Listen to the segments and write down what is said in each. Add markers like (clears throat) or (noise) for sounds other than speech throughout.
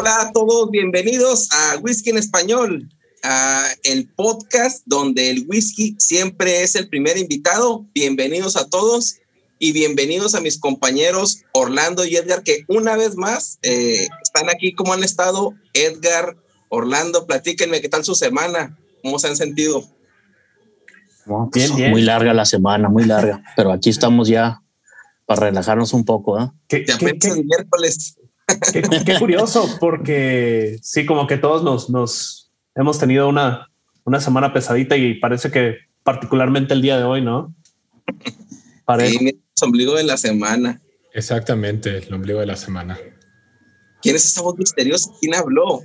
Hola a todos, bienvenidos a Whisky en Español, a el podcast donde el whisky siempre es el primer invitado. Bienvenidos a todos y bienvenidos a mis compañeros Orlando y Edgar, que una vez más eh, están aquí. ¿Cómo han estado? Edgar, Orlando, platíquenme qué tal su semana, cómo se han sentido. Bien, bien. Muy larga la semana, muy larga, pero aquí estamos ya para relajarnos un poco. ¿eh? ¿Qué, miércoles. Qué, curioso, porque sí, como que todos nos, nos hemos tenido una, una semana pesadita y parece que particularmente el día de hoy, ¿no? Parece. Sí, el ombligo de la semana. Exactamente, el ombligo de la semana. ¿Quién es esa voz misteriosa? ¿Quién habló?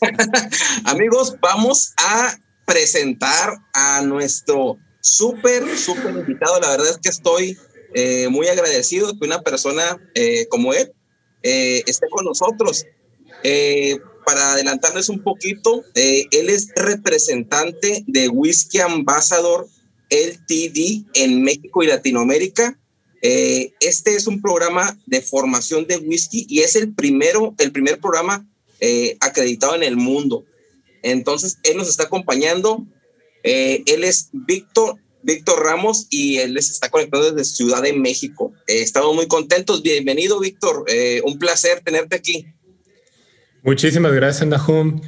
(laughs) Amigos, vamos a presentar a nuestro súper, súper invitado. La verdad es que estoy eh, muy agradecido que una persona eh, como él eh, esté con nosotros. Eh, para adelantarles un poquito, eh, él es representante de Whisky Ambassador LTD en México y Latinoamérica. este es un programa de formación de whisky y es el primero, el primer programa acreditado en el mundo. Entonces, él nos está acompañando. él es Víctor Víctor Ramos y él les está conectando desde Ciudad de México. Eh, estamos muy contentos. Bienvenido, Víctor. Eh, un placer tenerte aquí. Muchísimas gracias, Nahum.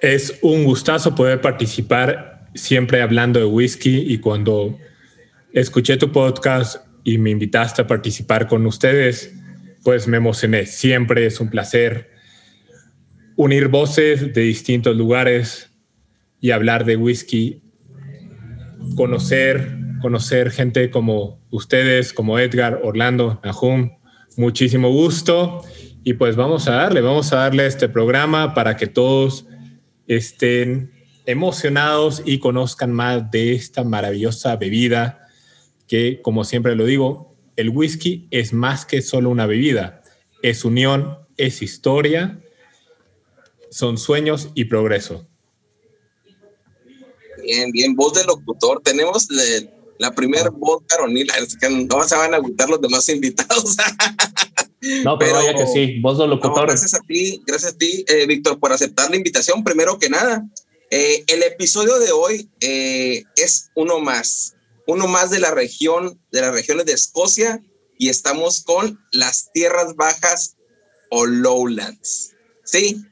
Es un gustazo poder participar siempre hablando de whisky y cuando escuché tu podcast y me invitaste a participar con ustedes, pues me emocioné. Siempre es un placer unir voces de distintos lugares y hablar de whisky conocer, conocer gente como ustedes, como Edgar, Orlando, Nahum. Muchísimo gusto. Y pues vamos a darle, vamos a darle este programa para que todos estén emocionados y conozcan más de esta maravillosa bebida que, como siempre lo digo, el whisky es más que solo una bebida, es unión, es historia, son sueños y progreso. Bien, bien, voz de locutor. Tenemos la primera voz caronil. que no se van a gustar los demás (laughs) invitados. No, pero, vaya que sí, voz de locutor. gracias a ti, gracias a ti, eh, Víctor, por aceptar la invitación. Primero que nada, eh, el episodio de hoy eh, es uno más, uno más de la región, de las regiones de Escocia, y estamos con las tierras bajas o lowlands. Sí,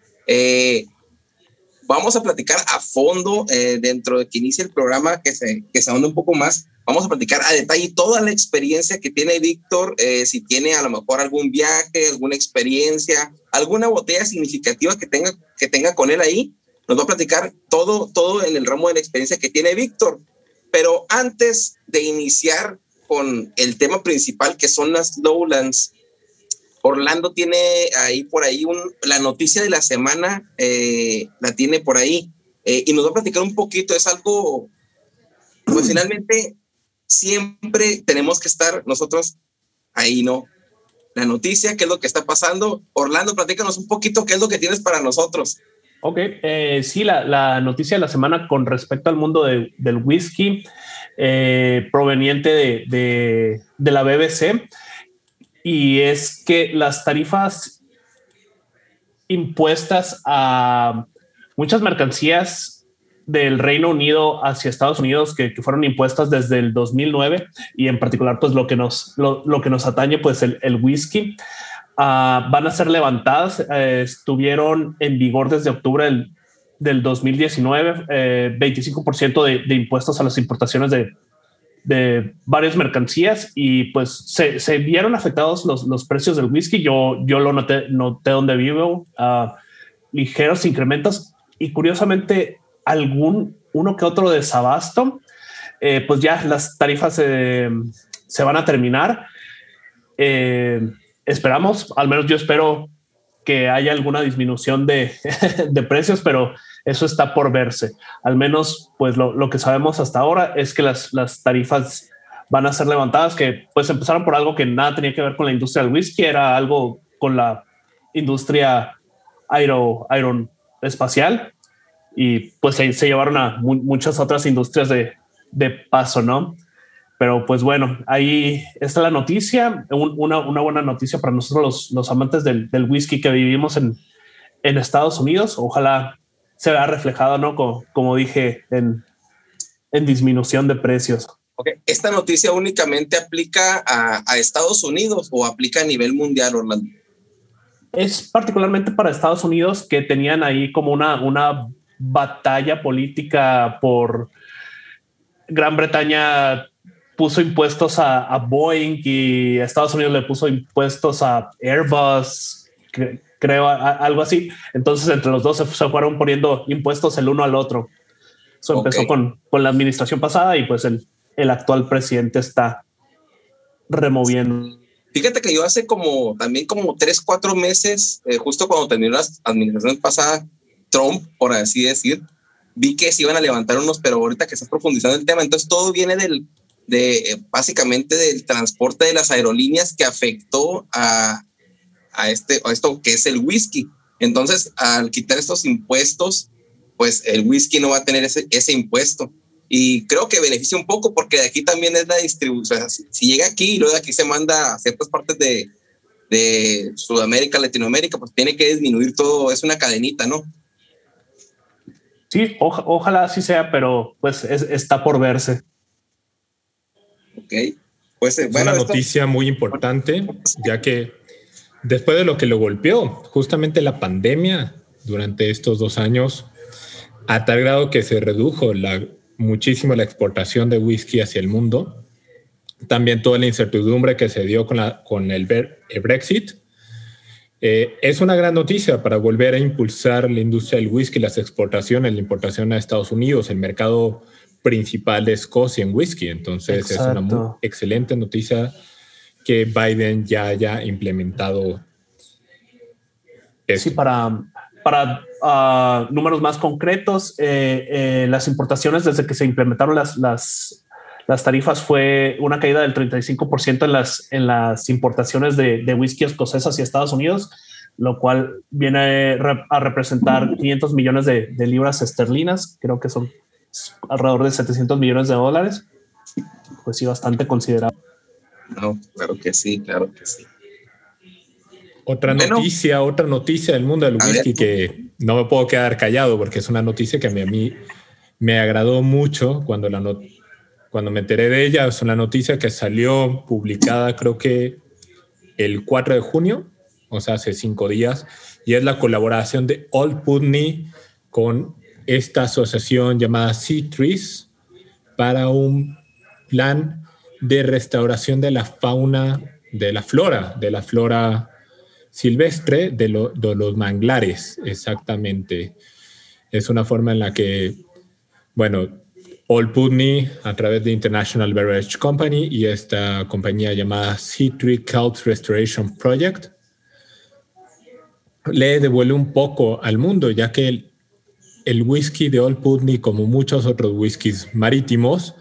Vamos a platicar a fondo eh, dentro de que inicie el programa, que se, que se ahonde un poco más. Vamos a platicar a detalle toda la experiencia que tiene Víctor, eh, si tiene a lo mejor algún viaje, alguna experiencia, alguna botella significativa que tenga, que tenga con él ahí. Nos va a platicar todo, todo en el ramo de la experiencia que tiene Víctor. Pero antes de iniciar con el tema principal, que son las lowlands, Orlando tiene ahí por ahí un, la noticia de la semana, eh, la tiene por ahí, eh, y nos va a platicar un poquito, es algo, pues finalmente siempre tenemos que estar nosotros ahí, ¿no? la noticia, qué es lo que está pasando. Orlando, platícanos un poquito qué es lo que tienes para nosotros. Ok, eh, sí, la, la, noticia de la semana con respecto al mundo de, del whisky eh, proveniente de, de, la BBC y es que las tarifas impuestas a muchas mercancías del Reino Unido hacia Estados Unidos que, que, fueron impuestas desde el 2009 y en particular pues lo que nos, lo, lo que nos atañe pues el, el whisky uh, van a ser levantadas. Uh, estuvieron en vigor desde octubre del, del 2019, eh, 25% de, de, impuestos a las importaciones de, de varias mercancías y pues se, se vieron afectados los, los, precios del whisky. Yo, yo lo noté, noté donde vivo, ligeros incrementos y curiosamente algún uno que otro desabasto, eh, pues ya las tarifas se van a terminar. Eh, esperamos, al menos yo espero que haya alguna disminución de, (laughs) de, precios, pero eso está por verse. Al menos, pues lo, lo que sabemos hasta ahora es que las, las, tarifas van a ser levantadas, que pues empezaron por algo que nada tenía que ver con la industria del whisky, era algo con la industria aero, aeroespacial y pues se, se llevaron a mu muchas otras industrias de, de paso, ¿no? Pero pues bueno, ahí está la noticia, un, una, una, buena noticia para nosotros los, los amantes del, del, whisky que vivimos en, en, Estados Unidos. Ojalá se vea reflejado, ¿no? Como, como dije, en, en, disminución de precios. Okay. ¿Esta noticia únicamente aplica a, a, Estados Unidos o aplica a nivel mundial, Orlando? Es particularmente para Estados Unidos que tenían ahí como una, una batalla política por Gran Bretaña puso impuestos a, a, Boeing y Estados Unidos le puso impuestos a Airbus, cre creo, a, algo así. Entonces, entre los dos se, se, fueron poniendo impuestos el uno al otro. Eso okay. empezó con, con, la administración pasada y pues el, el actual presidente está removiendo. Fíjate que yo hace como también como tres, cuatro meses, eh, justo cuando terminó la administración pasada, Trump, por así decir, vi que se iban a levantar unos, pero ahorita que estás profundizando el tema, entonces todo viene del, de básicamente del transporte de las aerolíneas que afectó a, a, este, a esto que es el whisky. Entonces, al quitar estos impuestos, pues el whisky no va a tener ese, ese impuesto. Y creo que beneficia un poco porque aquí también es la distribución. Si, llega aquí y luego de aquí se manda a ciertas partes de, de Sudamérica, Latinoamérica, pues tiene que disminuir todo. Es una cadenita, ¿no? Sí, oja, ojalá así sea, pero pues es, está por verse. Ok. Pues es bueno, una esto... noticia muy importante, ya que después de lo que lo golpeó, justamente la pandemia durante estos dos años, a tal grado que se redujo la, muchísimo la exportación de whisky hacia el mundo, también toda la incertidumbre que se dio con, la, con el, el Brexit, eh, es una gran noticia para volver a impulsar la industria del whisky, las exportaciones, la importación a Estados Unidos, el mercado principal de Escocia en whisky. Entonces Exacto. es una muy excelente noticia que Biden ya haya implementado. Eso. Sí, para, para uh, números más concretos, eh, eh, las importaciones desde que se implementaron las, las, las tarifas fue una caída del 35% en las, en las importaciones de, de whisky escocés hacia Estados Unidos, lo cual viene a representar 500 millones de, de libras esterlinas, creo que son alrededor de 700 millones de dólares, pues sí, bastante considerable. No, claro que sí, claro que sí. Otra bueno, noticia, otra noticia del mundo del whisky que no me puedo quedar callado porque es una noticia que a mí, a mí me agradó mucho cuando, la not cuando me enteré de ella. Es una noticia que salió publicada creo que el 4 de junio, o sea, hace cinco días, y es la colaboración de Old Putney con esta asociación llamada Trees para un plan de restauración de la fauna, de la flora, de la flora silvestre, de, lo, de los manglares, exactamente. Es una forma en la que, bueno, Old Putney, a través de International Beverage Company y esta compañía llamada Sea Tree Kelp Restoration Project, le devuelve un poco al mundo, ya que el, whisky de Old Putney, como muchos otros whiskies marítimos,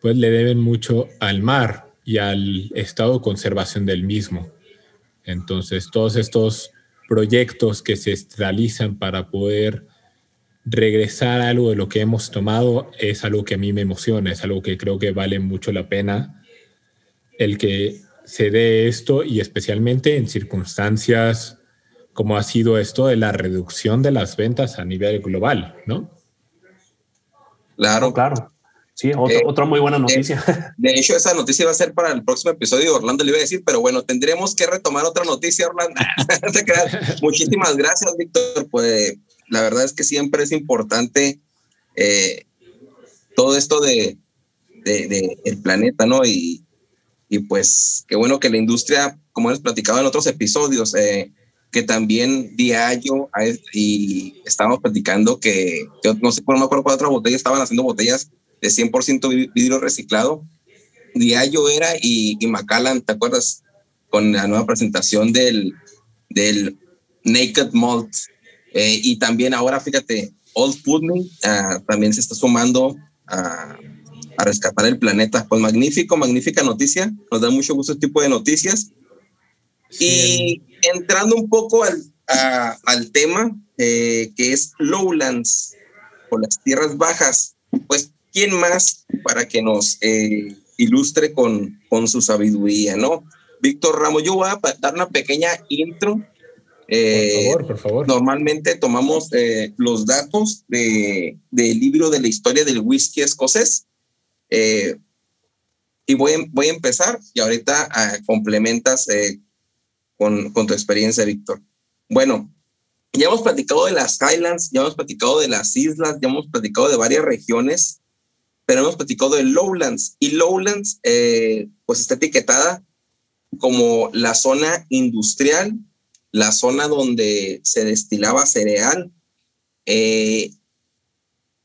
pues le deben mucho al mar y al estado de conservación del mismo. Entonces, todos estos proyectos que se realizan para poder regresar a algo de lo que hemos tomado es algo que a mí me emociona, es algo que creo que vale mucho la pena el que se dé esto y especialmente en circunstancias como ha sido esto de la reducción de las ventas a nivel global, ¿no? Claro, claro. Sí, eh, otra muy buena noticia. (laughs) De, hecho, esa noticia va a ser para el próximo episodio, Orlando le iba a decir, pero bueno, tendremos que retomar otra noticia, Orlando. (laughs) Muchísimas gracias, Víctor. Pues la verdad es que siempre es importante eh, todo esto de, de, el planeta, ¿no? Y, y pues qué bueno que la industria, como hemos platicado en otros episodios, eh, que también diario y estábamos platicando que yo no sé, no me acuerdo cuál otra botella estaban haciendo botellas de 100% vidrio reciclado. Diallo era y, y Macallan, ¿te acuerdas? Con la nueva presentación del, del Naked Malt. Eh, y también ahora, fíjate, Old Putney ah, también se está sumando a, a, rescatar el planeta. Pues magnífico, magnífica noticia. Nos da mucho gusto este tipo de noticias. Y entrando un poco al, al tema eh, que es Lowlands o las tierras bajas, pues ¿quién más para que nos eh, ilustre con, con su sabiduría, no? Víctor Ramos, yo voy a dar una pequeña intro. Eh, por favor, por favor. Normalmente tomamos eh, los datos de, del libro de la historia del whisky escocés. y voy, voy a empezar y ahorita ah, complementas con, tu experiencia, Víctor. Bueno, ya hemos platicado de las Highlands, ya hemos platicado de las islas, ya hemos platicado de varias regiones pero hemos platicado de Lowlands y Lowlands eh, pues está etiquetada como la zona industrial, la zona donde se destilaba cereal. Eh,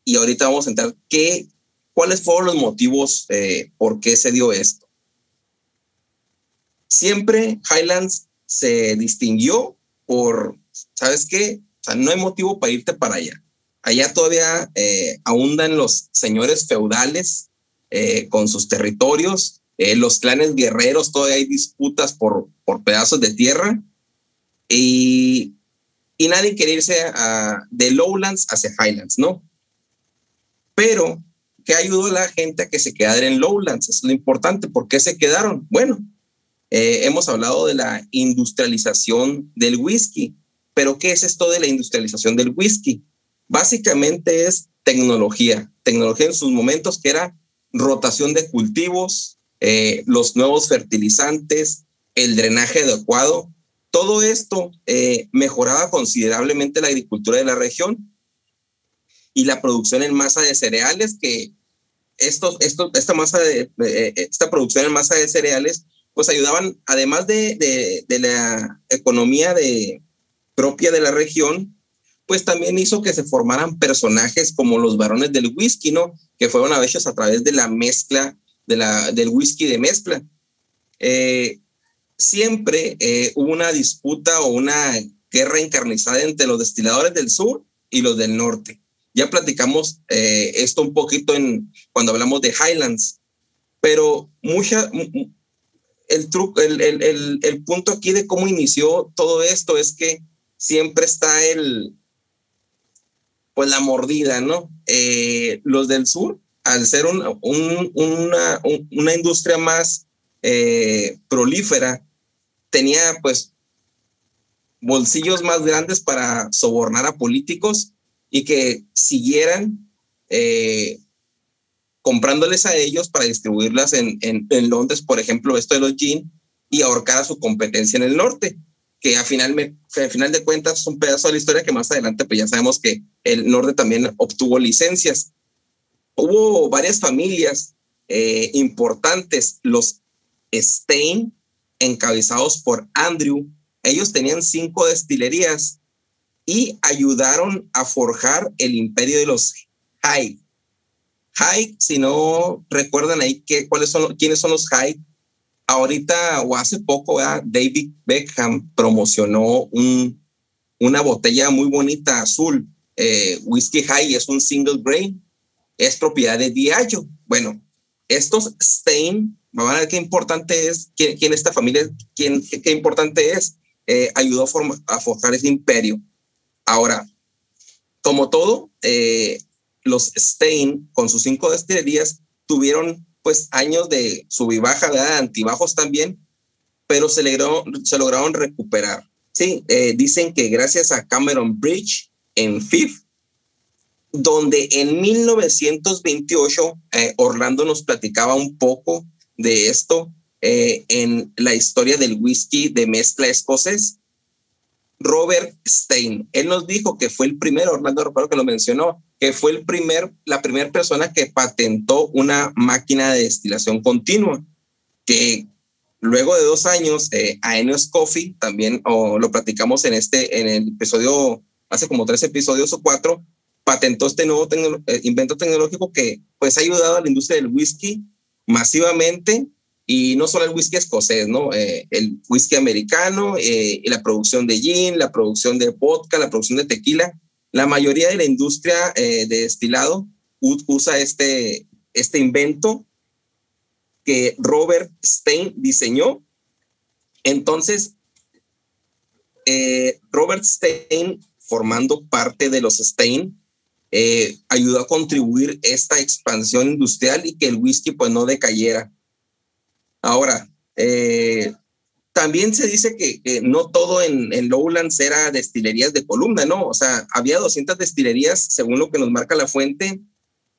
y ahorita vamos a entrar qué, cuáles fueron los motivos eh, por qué se dio esto. Siempre Highlands se distinguió por, ¿sabes qué? O sea, no hay motivo para irte para allá. Allá todavía eh, ahondan los señores feudales eh, con sus territorios, eh, los clanes guerreros, todavía hay disputas por, por pedazos de tierra y, y nadie quiere irse a, de Lowlands hacia Highlands, ¿no? Pero, ¿qué ayudó a la gente a que se quedara en Lowlands? es lo importante. ¿Por qué se quedaron? Bueno, hemos hablado de la industrialización del whisky, pero ¿qué es esto de la industrialización del whisky? Básicamente es tecnología, tecnología en sus momentos que era rotación de cultivos, eh, los nuevos fertilizantes, el drenaje adecuado. Todo esto eh, mejoraba considerablemente la agricultura de la región y la producción en masa de cereales, que estos, esto, esta, masa de, eh, esta producción en masa de cereales, pues ayudaban, además de, de, de la economía de, propia de la región, pues también hizo que se formaran personajes como los varones del whisky, ¿no? Que fueron a veces a través de la mezcla, de la, del whisky de mezcla. Eh, siempre eh, hubo una disputa o una guerra encarnizada entre los destiladores del sur y los del norte. Ya platicamos eh, esto un poquito en, cuando hablamos de Highlands, pero mucha, el, truco, el, el, el punto aquí de cómo inició todo esto es que siempre está el, pues la mordida, ¿no? Eh, los del sur, al ser un, una, una, industria más eh, prolífera, tenía pues bolsillos más grandes para sobornar a políticos y que siguieran eh, comprándoles a ellos para distribuirlas en, en, Londres, por ejemplo, esto de los jeans, y ahorcar a su competencia en el norte que al final, me, al final de cuentas es un pedazo de la historia que más adelante pues ya sabemos que el norte también obtuvo licencias. Hubo varias familias eh, importantes, los Stein, encabezados por Andrew. Ellos tenían cinco destilerías y ayudaron a forjar el imperio de los Hyde. Hyde, si no recuerdan ahí que, cuáles son, quiénes son los Hyde, ahorita o hace poco, David Beckham promocionó un, una botella muy bonita azul, eh, Whiskey High, es un single grain, es propiedad de Diageo. Bueno, estos Stein van a ver qué importante es, quién, esta familia, quién, qué, importante es, eh, ayudó a, forjar ese imperio. Ahora, como todo, eh, los Stein, con sus cinco destilerías, tuvieron pues años de sub y baja, de antibajos también, pero se, se lograron recuperar. Sí, eh, dicen que gracias a Cameron Bridge en FIF, donde en 1928 eh, Orlando nos platicaba un poco de esto eh, en la historia del whisky de mezcla escocés. Robert Stein, él nos dijo que fue el primero, Orlando recuerdo que lo mencionó, que fue el primer, la primera persona que patentó una máquina de destilación continua, que luego de dos años, eh, Coffee, también lo platicamos en este, en el episodio, hace como tres episodios o cuatro, patentó este nuevo eh, invento tecnológico que pues ha ayudado a la industria del whisky masivamente y no solo el whisky escocés, ¿no? Eh, el whisky americano eh, y la producción de gin, la producción de vodka, la producción de tequila. La mayoría de la industria de destilado usa este, este invento que Robert Stein diseñó. Entonces, Robert Stein, formando parte de los Stein, eh, ayudó a contribuir esta expansión industrial y que el whisky pues no decayera. Ahora, eh, también se dice que, no todo en, en, Lowlands era destilerías de columna, ¿no? O sea, había 200 destilerías según lo que nos marca la fuente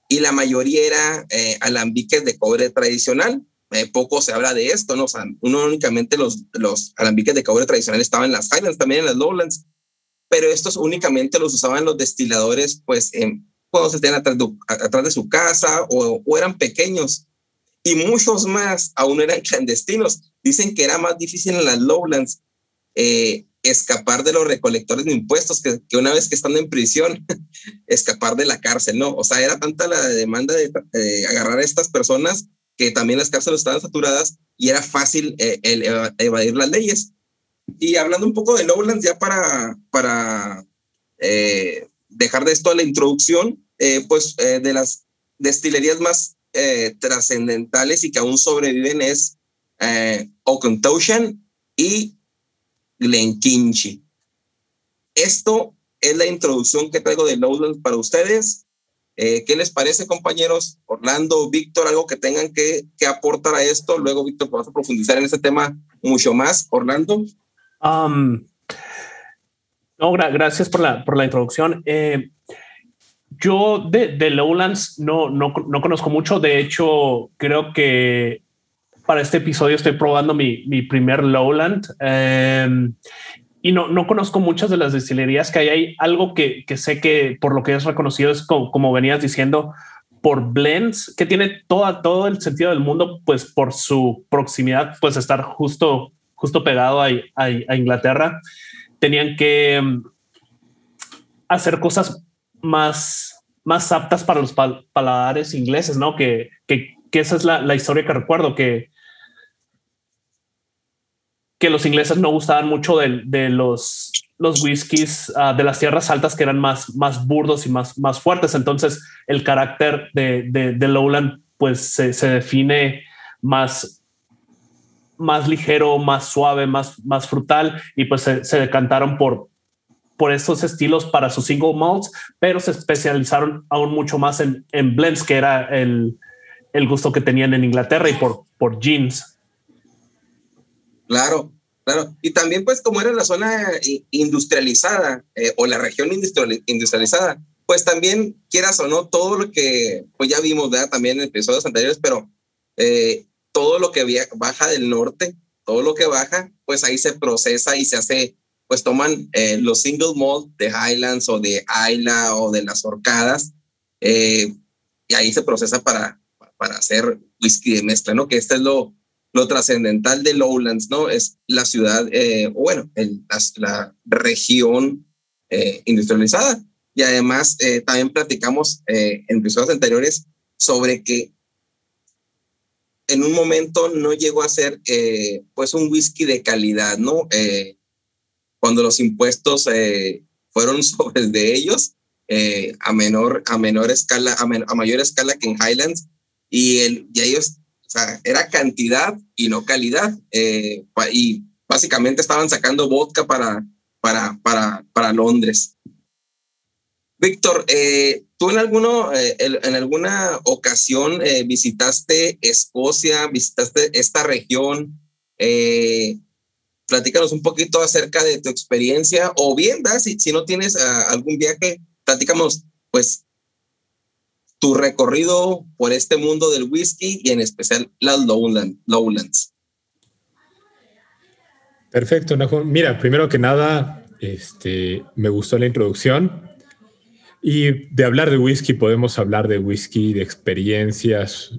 y la mayoría era eh, alambiques de cobre tradicional. poco se habla de esto, ¿no? O sea, uno únicamente los, los alambiques de cobre tradicional estaban en las Highlands, también en las Lowlands pero estos únicamente los usaban los destiladores, pues, cuando se tenían atrás de, atrás de su casa o, eran pequeños. Y muchos más aún eran (laughs) clandestinos. Dicen que era más difícil en las lowlands eh, escapar de los recolectores de impuestos que, que, una vez que están en prisión, (laughs) escapar de la cárcel, ¿no? O sea, era tanta la demanda de agarrar a estas personas que también las cárceles estaban saturadas y era fácil eh, el evadir las leyes. Y hablando un poco de Lowlands, ya para, para eh, dejar de esto a la introducción, pues de las destilerías más trascendentales y que aún sobreviven es eh, y Glenkinchie. Esto es la introducción que traigo de Lowlands para ustedes. ¿Qué les parece, compañeros? Orlando, Víctor, algo que tengan que, que aportar a esto. Luego, Víctor, a profundizar en este tema mucho más. Orlando no, gracias por la, por la introducción. Eh, yo de, de Lowlands no, no, no, conozco mucho. De hecho, creo que para este episodio estoy probando mi, mi primer Lowland em, y no, no conozco muchas de las destilerías que hay. Hay algo que, que sé que por lo que es reconocido es como, como venías diciendo por blends que tiene toda, todo el sentido del mundo, pues por su proximidad, pues estar justo justo pegado a, Inglaterra, tenían que mm, hacer cosas más, más aptas para los paladares ingleses, ¿no? Que, que, esa es la, historia que recuerdo, que, que los ingleses no gustaban mucho de, de los, los whiskies ah, de las tierras altas que eran más, más burdos y más, más fuertes. Entonces el carácter de, de, Lowland pues se, se define más más ligero, más suave, más, más frutal y pues se, decantaron por, por estos estilos para sus single malts, pero se especializaron aún mucho más en, en blends, que era el, el, gusto que tenían en Inglaterra y por, por jeans. Claro, claro. Y también pues como era la zona industrializada eh, o la región industrializada, pues también quieras o no, todo lo que pues ya vimos ¿verdad? también en episodios anteriores, pero eh, todo lo que baja del norte, todo lo que baja, pues ahí se procesa y se hace, pues toman eh, los single malt de Highlands o de Isla o de las Orcadas, eh, y ahí se procesa para, para hacer whisky de mezcla, ¿no? Que este es lo, lo trascendental de Lowlands, ¿no? Es la ciudad, eh, bueno, la, la, región industrializada. Y además, también platicamos en episodios anteriores sobre que en un momento no llegó a ser eh, pues un whisky de calidad, ¿no? Eh, cuando los impuestos eh, fueron (laughs) sobre de ellos a menor a menor escala a, mayor escala que en Highlands y, el, y ellos O sea, era cantidad y no calidad. Eh, y básicamente estaban sacando vodka para, para, para, para Londres. Víctor, eh, ¿tú en, alguno, eh, en alguna ocasión visitaste Escocia, visitaste esta región? Platícanos un poquito acerca de tu experiencia o bien, Si, si no tienes ah, algún viaje, platícanos pues tu recorrido por este mundo del whisky y en especial las Lowlands. Perfecto, Mira, primero que nada, este, me gustó la introducción. Y de hablar de whisky podemos hablar de whisky, de experiencias,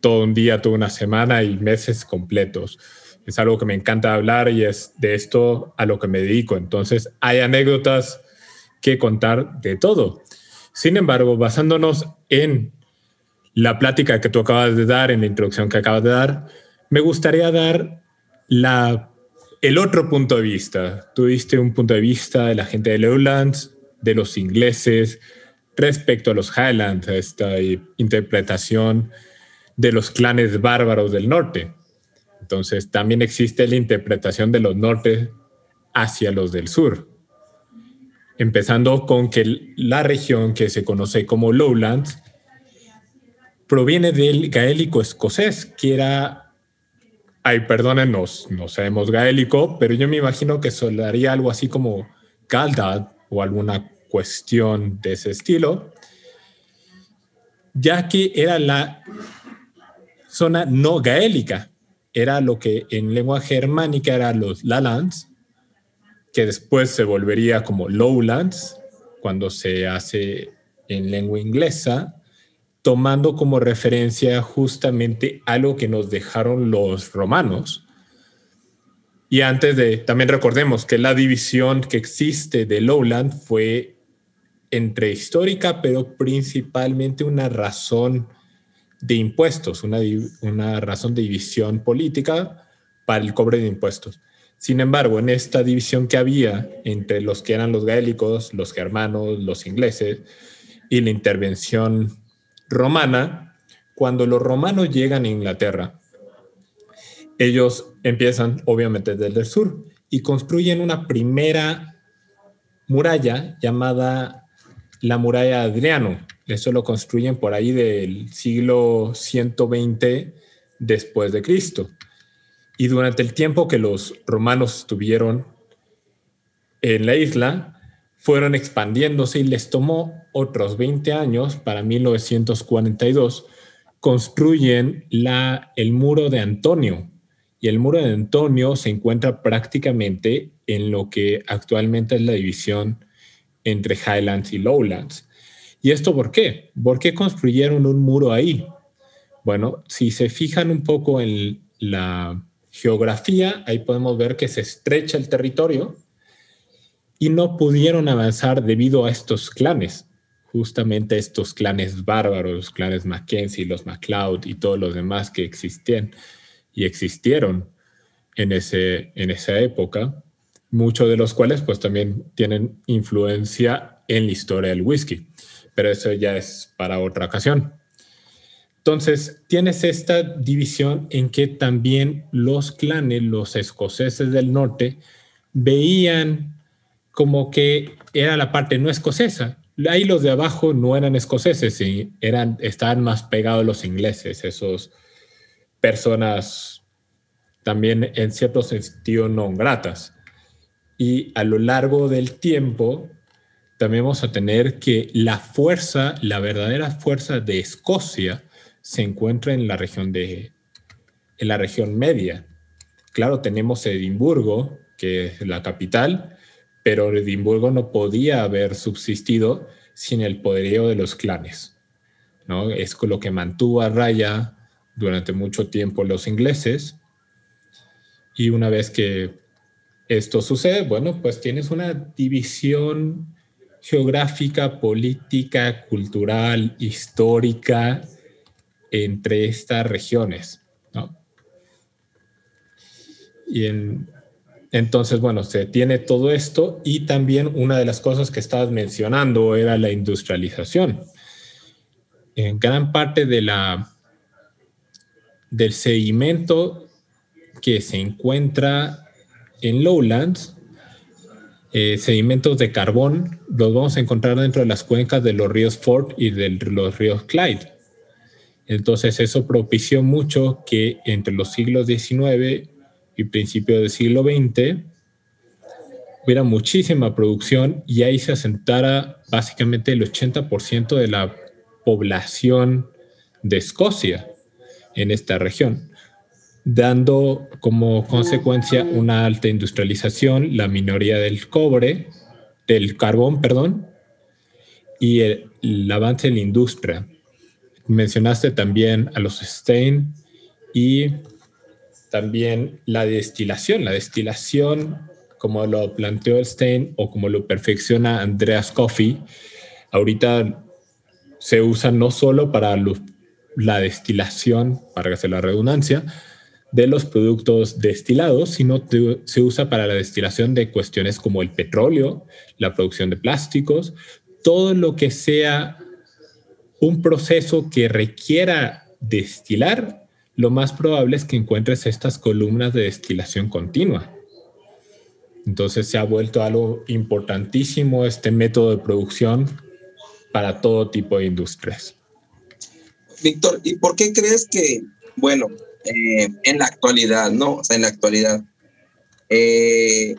todo un día, toda una semana y meses completos. Es algo que me encanta hablar y es de esto a lo que me dedico. Entonces, hay anécdotas que contar de todo. Sin embargo, basándonos en la plática que tú acabas de dar, en la introducción que acabas de dar, me gustaría dar la, el otro punto de vista. Tuviste un punto de vista de la gente de Lowlands, de los ingleses, respecto a los Highlands, a esta interpretación de los clanes bárbaros del norte. Entonces, también existe la interpretación de los norte hacia los del sur. Empezando con que la región que se conoce como Lowlands proviene del gaélico escocés, que era, ay, perdónenos, no sabemos gaélico, pero yo me imagino que sonaría algo así como Galdad o alguna cuestión de ese estilo, ya que era la zona no gaélica, era lo que en lengua germánica era los Lalands, que después se volvería como Lowlands cuando se hace en lengua inglesa, tomando como referencia justamente algo que nos dejaron los romanos. Y antes de, también recordemos que la división que existe de Lowland fue entre histórica, pero principalmente una razón de impuestos, una, una razón de división política para el cobre de impuestos. Sin embargo, en esta división que había entre los que eran los gaélicos, los germanos, los ingleses y la intervención romana, cuando los romanos llegan a Inglaterra, ellos empiezan obviamente desde el sur y construyen una primera muralla llamada la muralla Adriano. Eso lo construyen por ahí del siglo 120 después de Cristo. Y durante el tiempo que los romanos estuvieron en la isla, fueron expandiéndose y les tomó otros 20 años, para 1942, construyen la, el muro de Antonio. Y el muro de Antonio se encuentra prácticamente en lo que actualmente es la división entre Highlands y Lowlands. ¿Y esto por qué? ¿Por qué construyeron un muro ahí? Bueno, si se fijan un poco en la geografía, ahí podemos ver que se estrecha el territorio y no pudieron avanzar debido a estos clanes, justamente estos clanes bárbaros, los clanes Mackenzie, los MacLeod y todos los demás que existían y existieron en, ese, en esa época, muchos de los cuales pues también tienen influencia en la historia del whisky, pero eso ya es para otra ocasión. Entonces, tienes esta división en que también los clanes, los escoceses del norte, veían como que era la parte no escocesa. Ahí los de abajo no eran escoceses, y eran, estaban más pegados los ingleses, esos personas también en cierto sentido no gratas. Y a lo largo del tiempo, también vamos a tener que la fuerza, la verdadera fuerza de Escocia, se encuentra en la región de en la región media. Claro, tenemos Edimburgo, que es la capital, pero Edimburgo no podía haber subsistido sin el poderío de los clanes. ¿no? Es lo que mantuvo a raya durante mucho tiempo los ingleses. Y una vez que esto sucede, bueno, pues tienes una división geográfica, política, cultural, histórica entre estas regiones. ¿no? Y entonces, bueno, se tiene todo esto y también una de las cosas que estabas mencionando era la industrialización. En gran parte de la, del sedimento que se encuentra en Lowlands, eh, sedimentos de carbón, los vamos a encontrar dentro de las cuencas de los ríos Ford y de los ríos Clyde. Entonces eso propició mucho que entre los siglos XIX y principios del siglo XX hubiera muchísima producción y ahí se asentara básicamente el 80% de la población de Escocia en esta región, dando como consecuencia una alta industrialización, la minoría del cobre, del carbón, perdón, y el, el avance en la industria. Mencionaste también a los Stein y también la destilación. La destilación, como lo planteó Stein o como lo perfecciona Andreas Coffey, ahorita se usa no solo para la destilación, para que sea la redundancia, de los productos destilados, sino se usa para la destilación de cuestiones como el petróleo, la producción de plásticos, todo lo que sea un proceso que requiera destilar, lo más probable es que encuentres estas columnas de destilación continua. Entonces se ha vuelto algo importantísimo este método de producción para todo tipo de industrias. Víctor, ¿y por qué crees que, bueno, eh, en la actualidad, ¿no? O sea, en la actualidad, eh,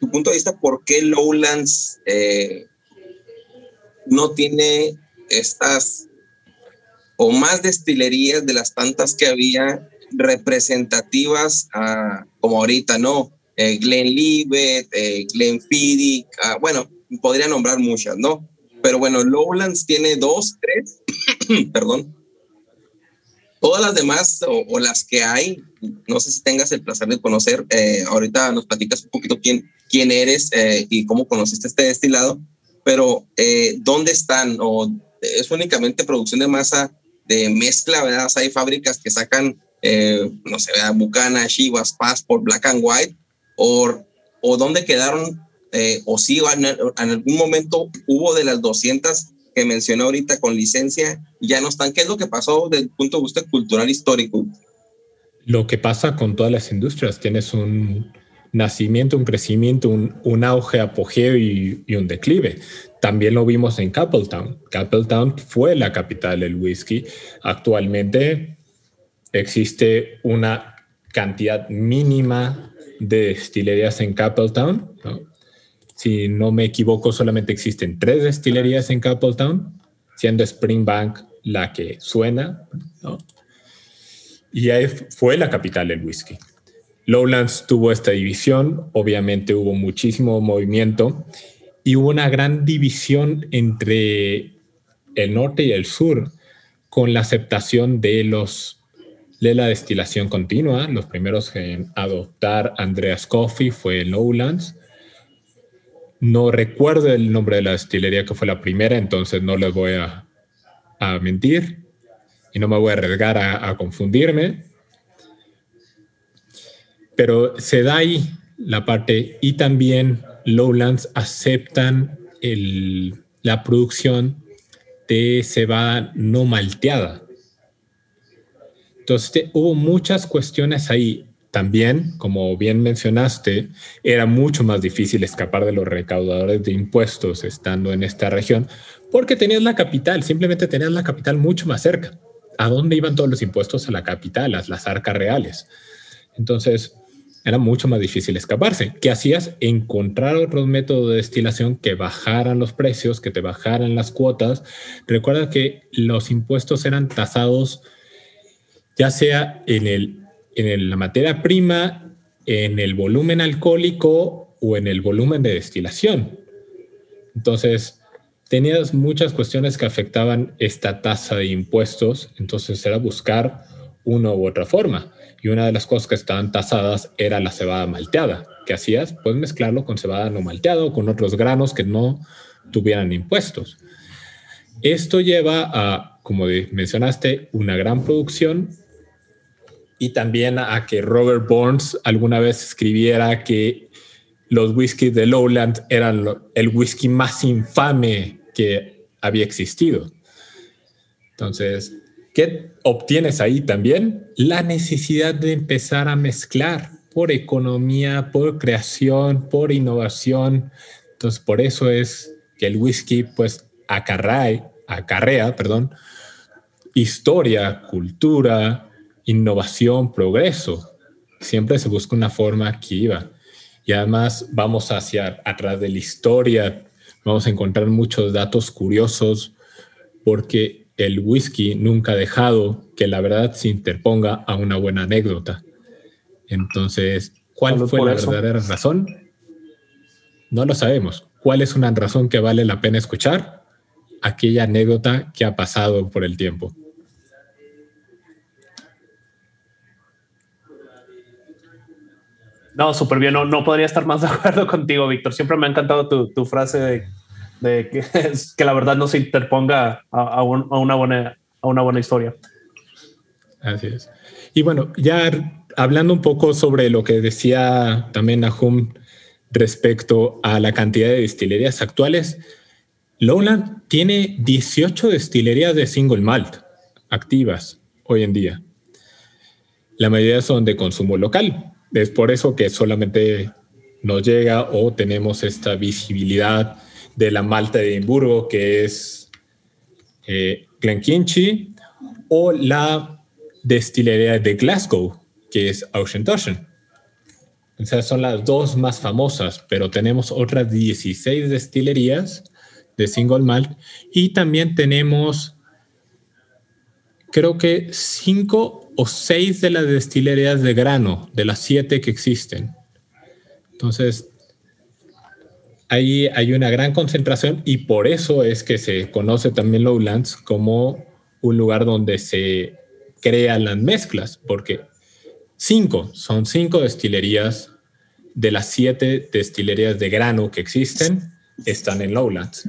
tu punto de vista, ¿por qué Lowlands eh, no tiene estas o más destilerías de las tantas que había representativas como ahorita, ¿no? Eh, Glen Livet, eh, Glen Fiddick, ah, bueno, podría nombrar muchas, ¿no? Pero bueno, Lowlands tiene dos, tres, (clears throat) perdón. Todas las demás o, las que hay, no sé si tengas el placer de conocer, eh, ahorita nos platicas un poquito quién, quién eres eh, y cómo conociste este destilado, pero ¿dónde están o es únicamente producción de masa de mezcla, ¿verdad? hay fábricas que sacan, eh, no sé, Bucana, Chivas, Passport, Black and White, o, o dónde quedaron, eh, o si en, en, algún momento hubo de las 200 que mencioné ahorita con licencia, ya no están. ¿Qué es lo que pasó desde el punto de vista cultural histórico? Lo que pasa con todas las industrias, tienes un nacimiento, un crecimiento, un, auge, apogeo y, un declive. También lo vimos en Capeltown. Capeltown fue la capital del whisky. Actualmente existe una cantidad mínima de destilerías en Capeltown. Si no me equivoco, solamente existen tres destilerías en Capeltown, siendo Springbank la que suena. Y ahí fue la capital del whisky. Lowlands tuvo esta división, obviamente hubo muchísimo movimiento y hubo una gran división entre el norte y el sur con la aceptación de los de la destilación continua. Los primeros en adoptar Andreas Coffey fue Lowlands. No recuerdo el nombre de la destilería que fue la primera, entonces no les voy a, a mentir y no me voy a arriesgar a, confundirme. Pero se da ahí la parte y también Lowlands aceptan la producción de cebada no malteada. Entonces hubo muchas cuestiones ahí. También, como bien mencionaste, era mucho más difícil escapar de los recaudadores de impuestos estando en esta región, porque tenías la capital, simplemente tenías la capital mucho más cerca. ¿A dónde iban todos los impuestos? A la capital, a las arcas reales. Entonces, era mucho más difícil escaparse. ¿Qué hacías? Encontrar otros métodos de destilación que bajaran los precios, que te bajaran las cuotas. Recuerda que los impuestos eran tasados ya sea en, el, en la materia prima, en el volumen alcohólico o en el volumen de destilación. Entonces, tenías muchas cuestiones que afectaban esta tasa de impuestos, entonces era buscar una u otra forma. Y una de las cosas que estaban tasadas era la cebada malteada. ¿Qué hacías? Puedes mezclarlo con cebada no malteada o con otros granos que no tuvieran impuestos. Esto lleva a, como mencionaste, una gran producción y también a que Robert Burns alguna vez escribiera que los whiskies de Lowland eran el whisky más infame que había existido. Entonces, ¿Qué obtienes ahí también? La necesidad de empezar a mezclar por economía, por creación, por innovación. Entonces, por eso es que el whisky, pues, acarrea, historia, cultura, innovación, progreso. Siempre se busca una forma iba. Y además vamos hacia atrás de la historia, vamos a encontrar muchos datos curiosos porque el whisky nunca ha dejado que la verdad se interponga a una buena anécdota. Entonces, ¿cuál fue la verdadera razón? No lo sabemos. ¿Cuál es una razón que vale la pena escuchar? Aquella anécdota que ha pasado por el tiempo. No, súper bien. No, no podría estar más de acuerdo (laughs) contigo, Víctor. Siempre me ha encantado tu, frase de, que, la verdad no se interponga a, una buena, a una buena historia. Así es. Y bueno, ya hablando un poco sobre lo que decía también Nahum respecto a la cantidad de destilerías actuales, Lowland tiene 18 destilerías de single malt activas hoy en día. La mayoría son de consumo local. Es por eso que solamente nos llega o tenemos esta visibilidad de la malta de Edimburgo, que es eh, Glenkinchie, o la destilería de Glasgow, que es Auchentoshan. O sea, son las dos más famosas, pero tenemos otras 16 destilerías de single malt y también tenemos, creo que cinco o seis de las destilerías de grano, de las siete que existen. Entonces, ahí hay una gran concentración y por eso es que se conoce también Lowlands como un lugar donde se crean las mezclas, porque cinco, son cinco destilerías de las siete destilerías de grano que existen, están en Lowlands.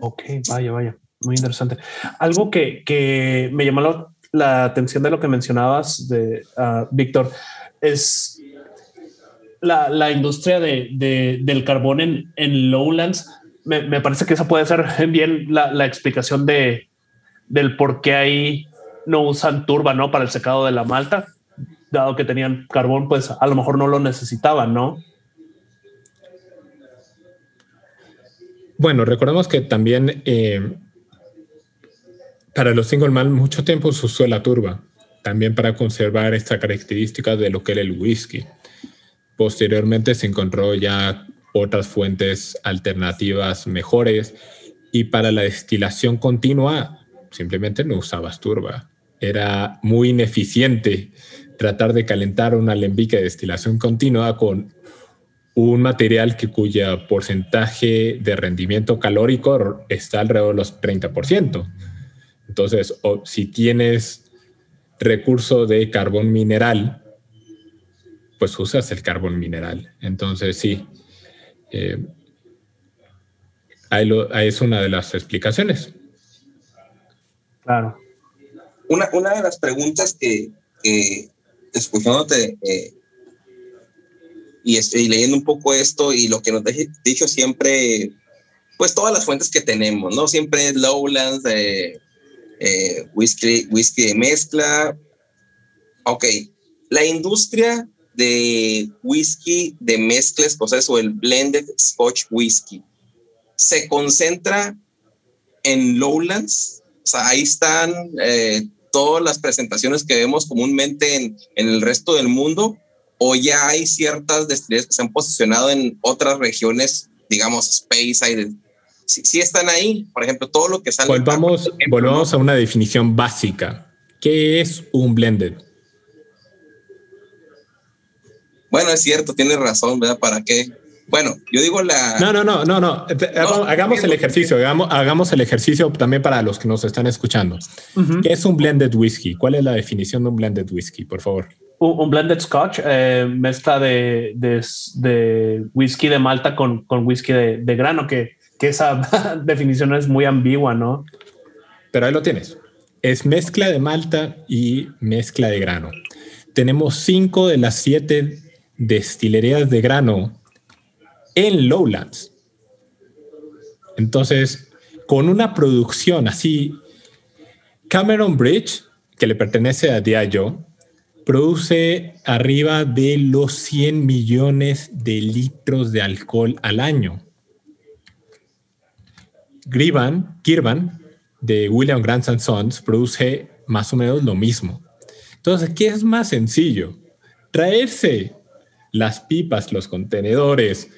Ok, vaya, vaya, muy interesante. Algo que, me llamó la, atención de lo que mencionabas de ah, Víctor es la, industria del carbón en, en Lowlands. Me, parece que esa puede ser (laughs) bien la, explicación de, del por qué ahí no usan turba, ¿no? Para el secado de la malta, dado que tenían carbón, pues a lo mejor no lo necesitaban, ¿no? Bueno, recordemos que también eh, para los single malt mucho tiempo se usó la turba, también para conservar esta característica de lo que era el whisky. Posteriormente se encontró ya otras fuentes alternativas mejores y para la destilación continua simplemente no usabas turba era muy ineficiente tratar de calentar una alembique de destilación continua con un material que cuya porcentaje de rendimiento calórico está alrededor de los 30%. Entonces, si tienes recurso de carbón mineral, pues usas el carbón mineral. Entonces, sí, eh, ahí, es una de las explicaciones. Claro una, una de las preguntas que, escuchándote eh, y, estoy leyendo un poco esto y lo que nos he dicho siempre, pues todas las fuentes que tenemos, ¿no? Siempre Lowlands, eh, eh, whisky, whisky de mezcla. Ok, la industria de whisky de mezclas, o sea, o el blended Scotch whisky, se concentra en Lowlands. O sea, ahí están todas las presentaciones que vemos comúnmente en, en el resto del mundo o ya hay ciertas destilerías que se han posicionado en otras regiones, digamos, Space, hay sí, están ahí, por ejemplo, todo lo que sale. Volvamos, volvamos a una definición básica. ¿Qué es un blended? Bueno, es cierto, tienes razón, ¿verdad? ¿Para qué? Bueno, yo digo la. No, no, no, no, no. hagamos el ejercicio, hagamos, hagamos, el ejercicio también para los que nos están escuchando. ¿Qué es un blended whisky? ¿Cuál es la definición de un blended whisky, por favor? Un, blended scotch, eh, mezcla de, de, whisky de malta con, con whisky de, de grano, que, que esa (laughs) definición es muy ambigua, ¿no? Pero ahí lo tienes. Es mezcla de malta y mezcla de grano. Tenemos cinco de las siete destilerías de grano en Lowlands. Entonces, con una producción así Cameron Bridge, que le pertenece a Diageo, produce arriba de los 100 millones de litros de alcohol al año. Griban, Kirban, de William Grant Sons, produce más o menos lo mismo. Entonces, ¿qué es más sencillo? Traerse las pipas, los contenedores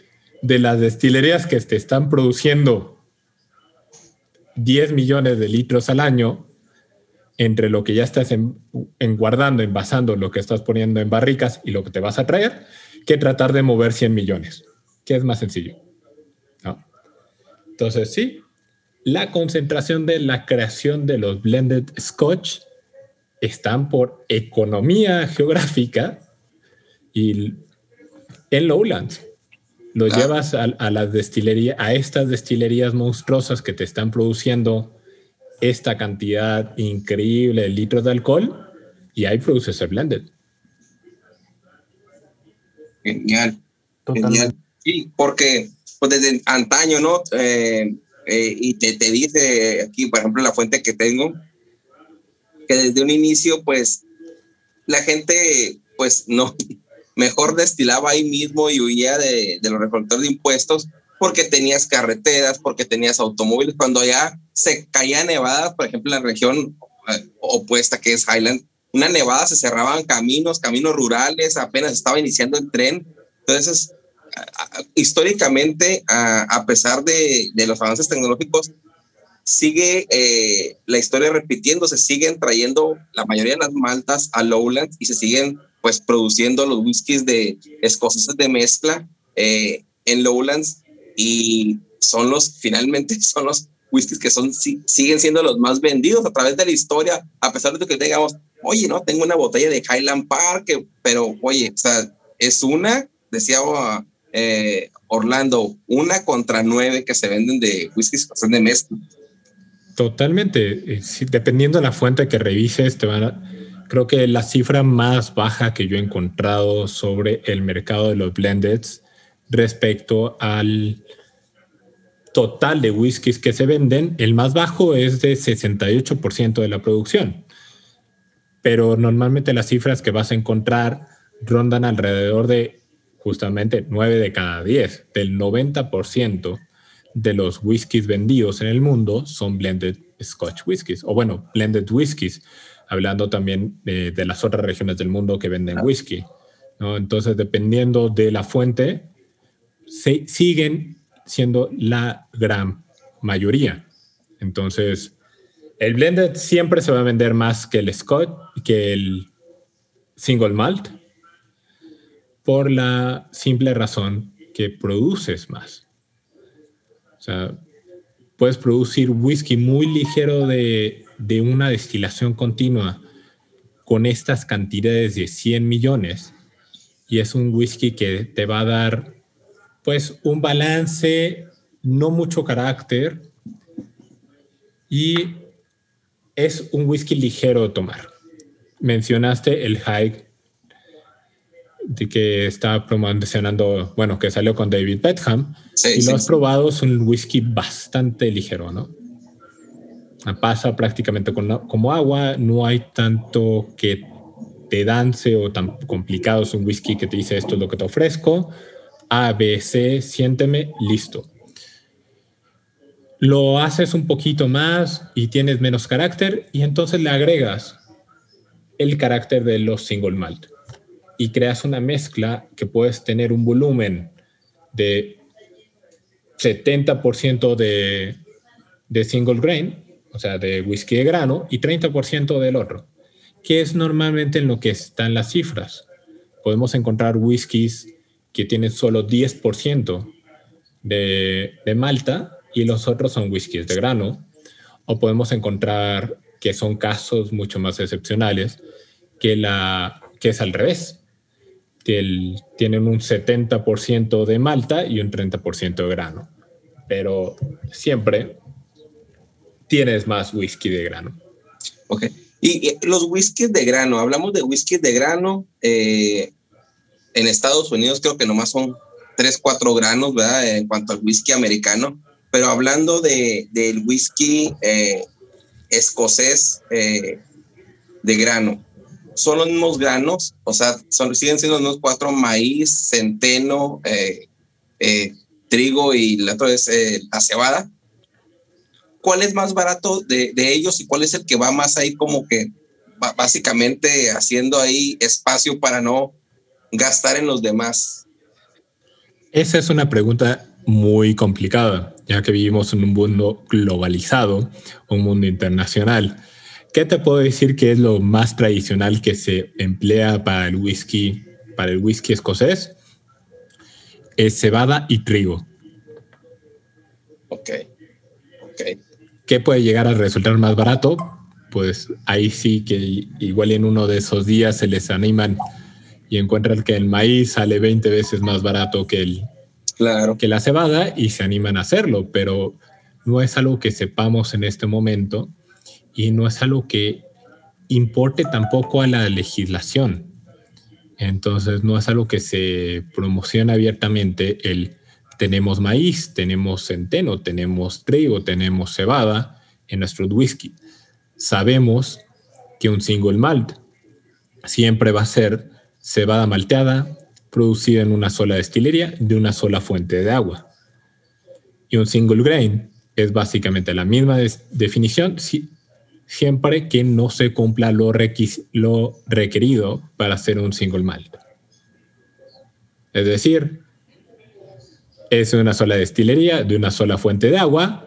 de las destilerías que te están produciendo 10 millones de litros al año entre lo que ya estás en, guardando, envasando, lo que estás poniendo en barricas y lo que te vas a traer, que tratar de mover 100 millones, que es más sencillo. Entonces, sí, la concentración de la creación de los blended scotch están por economía (laughs) geográfica y en lowlands. Lo llevas a, a las destilerías, a estas destilerías monstruosas que te están produciendo esta cantidad increíble de litros de alcohol y ahí produces el blended. Genial. Genial. Sí, porque pues desde antaño, ¿no? Eh, eh, y te, te dice aquí, por ejemplo, la fuente que tengo, que desde un inicio, pues, la gente, pues, no, (laughs) mejor destilaba ahí mismo y huía de, de los recolectores de impuestos porque tenías carreteras, porque tenías automóviles. Cuando ya se caía nevadas, por ejemplo, en la región eh, opuesta que es Highland, una nevada se cerraban caminos, caminos rurales, apenas estaba iniciando el tren. Entonces, históricamente, a, pesar de, los avances tecnológicos, sigue eh, la historia repitiéndose, siguen trayendo la mayoría de las maltas a Lowlands y se siguen pues produciendo los whiskies de escoceses de mezcla eh, en Lowlands y son los, finalmente, (laughs) son los whiskies que son, siguen siendo los más vendidos a través de la historia, a pesar de que digamos, oye, no, tengo una botella de Highland Park, pero oye, o sea, es una, decía eh, Orlando, una contra nueve que se venden de whiskies que son de mezcla. Totalmente. Eh, dependiendo de la fuente que revises, te van a, creo que la cifra más baja que yo he encontrado sobre el mercado de los blendeds respecto al total de whiskies que se venden, el más bajo es de 68% de la producción. Pero normalmente las cifras que vas a encontrar rondan alrededor de justamente 9 de cada 10, del 90% de los whiskies vendidos en el mundo son blended Scotch whiskies, o bueno, blended whiskies, hablando también de, las otras regiones del mundo que venden whisky. ¿no? Entonces, dependiendo de la fuente, se, siguen siendo la gran mayoría. Entonces, el blended siempre se va a vender más que el Scott, que el single malt, por la simple razón que produces más. O sea, puedes producir whisky muy ligero de, de una destilación continua con estas cantidades de 100 millones y es un whisky que te va a dar pues un balance, no mucho carácter y es un whisky ligero de tomar. Mencionaste el High de que está promocionando, bueno, que salió con David Betham y lo has probado, es un whisky bastante ligero, ¿no? Pasa prácticamente como agua, no hay tanto que te dance o tan complicado, es un whisky que te dice esto es lo que te ofrezco, a, B, C, siénteme, listo. Lo haces un poquito más y tienes menos carácter y entonces le agregas el carácter de los single malt y creas una mezcla que puedes tener un volumen de 70% de, de single grain, o sea, de whisky de grano, y 30% del otro, que es normalmente en lo que están las cifras. Podemos encontrar whiskies que tiene solo 10% de, de malta y los otros son whiskies de grano. O podemos encontrar que son casos mucho más excepcionales que, la, que es al revés. Que tienen un 70% de malta y un 30% de grano. Pero siempre tienes más whisky de grano. Ok. Y, los whiskies de grano, hablamos de whisky de grano, eh, en Estados Unidos creo que nomás son 3, 4 granos, ¿verdad? En cuanto al whisky americano. Pero hablando de, del whisky eh, escocés eh, de grano. Son los mismos granos, o sea, son, siguen siendo los mismos cuatro, maíz, centeno, eh, eh, trigo y la otra es la cebada. ¿Cuál es más barato de, de, ellos y cuál es el que va más ahí como que básicamente haciendo ahí espacio para no gastar en los demás? Esa es una pregunta muy complicada, ya que vivimos en un mundo globalizado, un mundo internacional. ¿Qué te puedo decir que es lo más tradicional que se emplea para el whisky, para el whisky escocés? Es cebada y trigo. Ok. Ok. ¿Qué puede llegar a resultar más barato? Pues ahí sí que igual en uno de esos días se les animan y encuentran que el maíz sale 20 veces más barato que el, claro. que la cebada y se animan a hacerlo, pero no es algo que sepamos en este momento y no es algo que importe tampoco a la legislación. Entonces no es algo que se promociona abiertamente el tenemos maíz, tenemos centeno, tenemos trigo, tenemos cebada en nuestro whisky. Sabemos que un single malt siempre va a ser cebada malteada, producida en una sola destilería de una sola fuente de agua. Y un single grain es básicamente la misma definición siempre que no se cumpla lo, lo requerido para hacer un single malt. Es decir, es una sola destilería de una sola fuente de agua,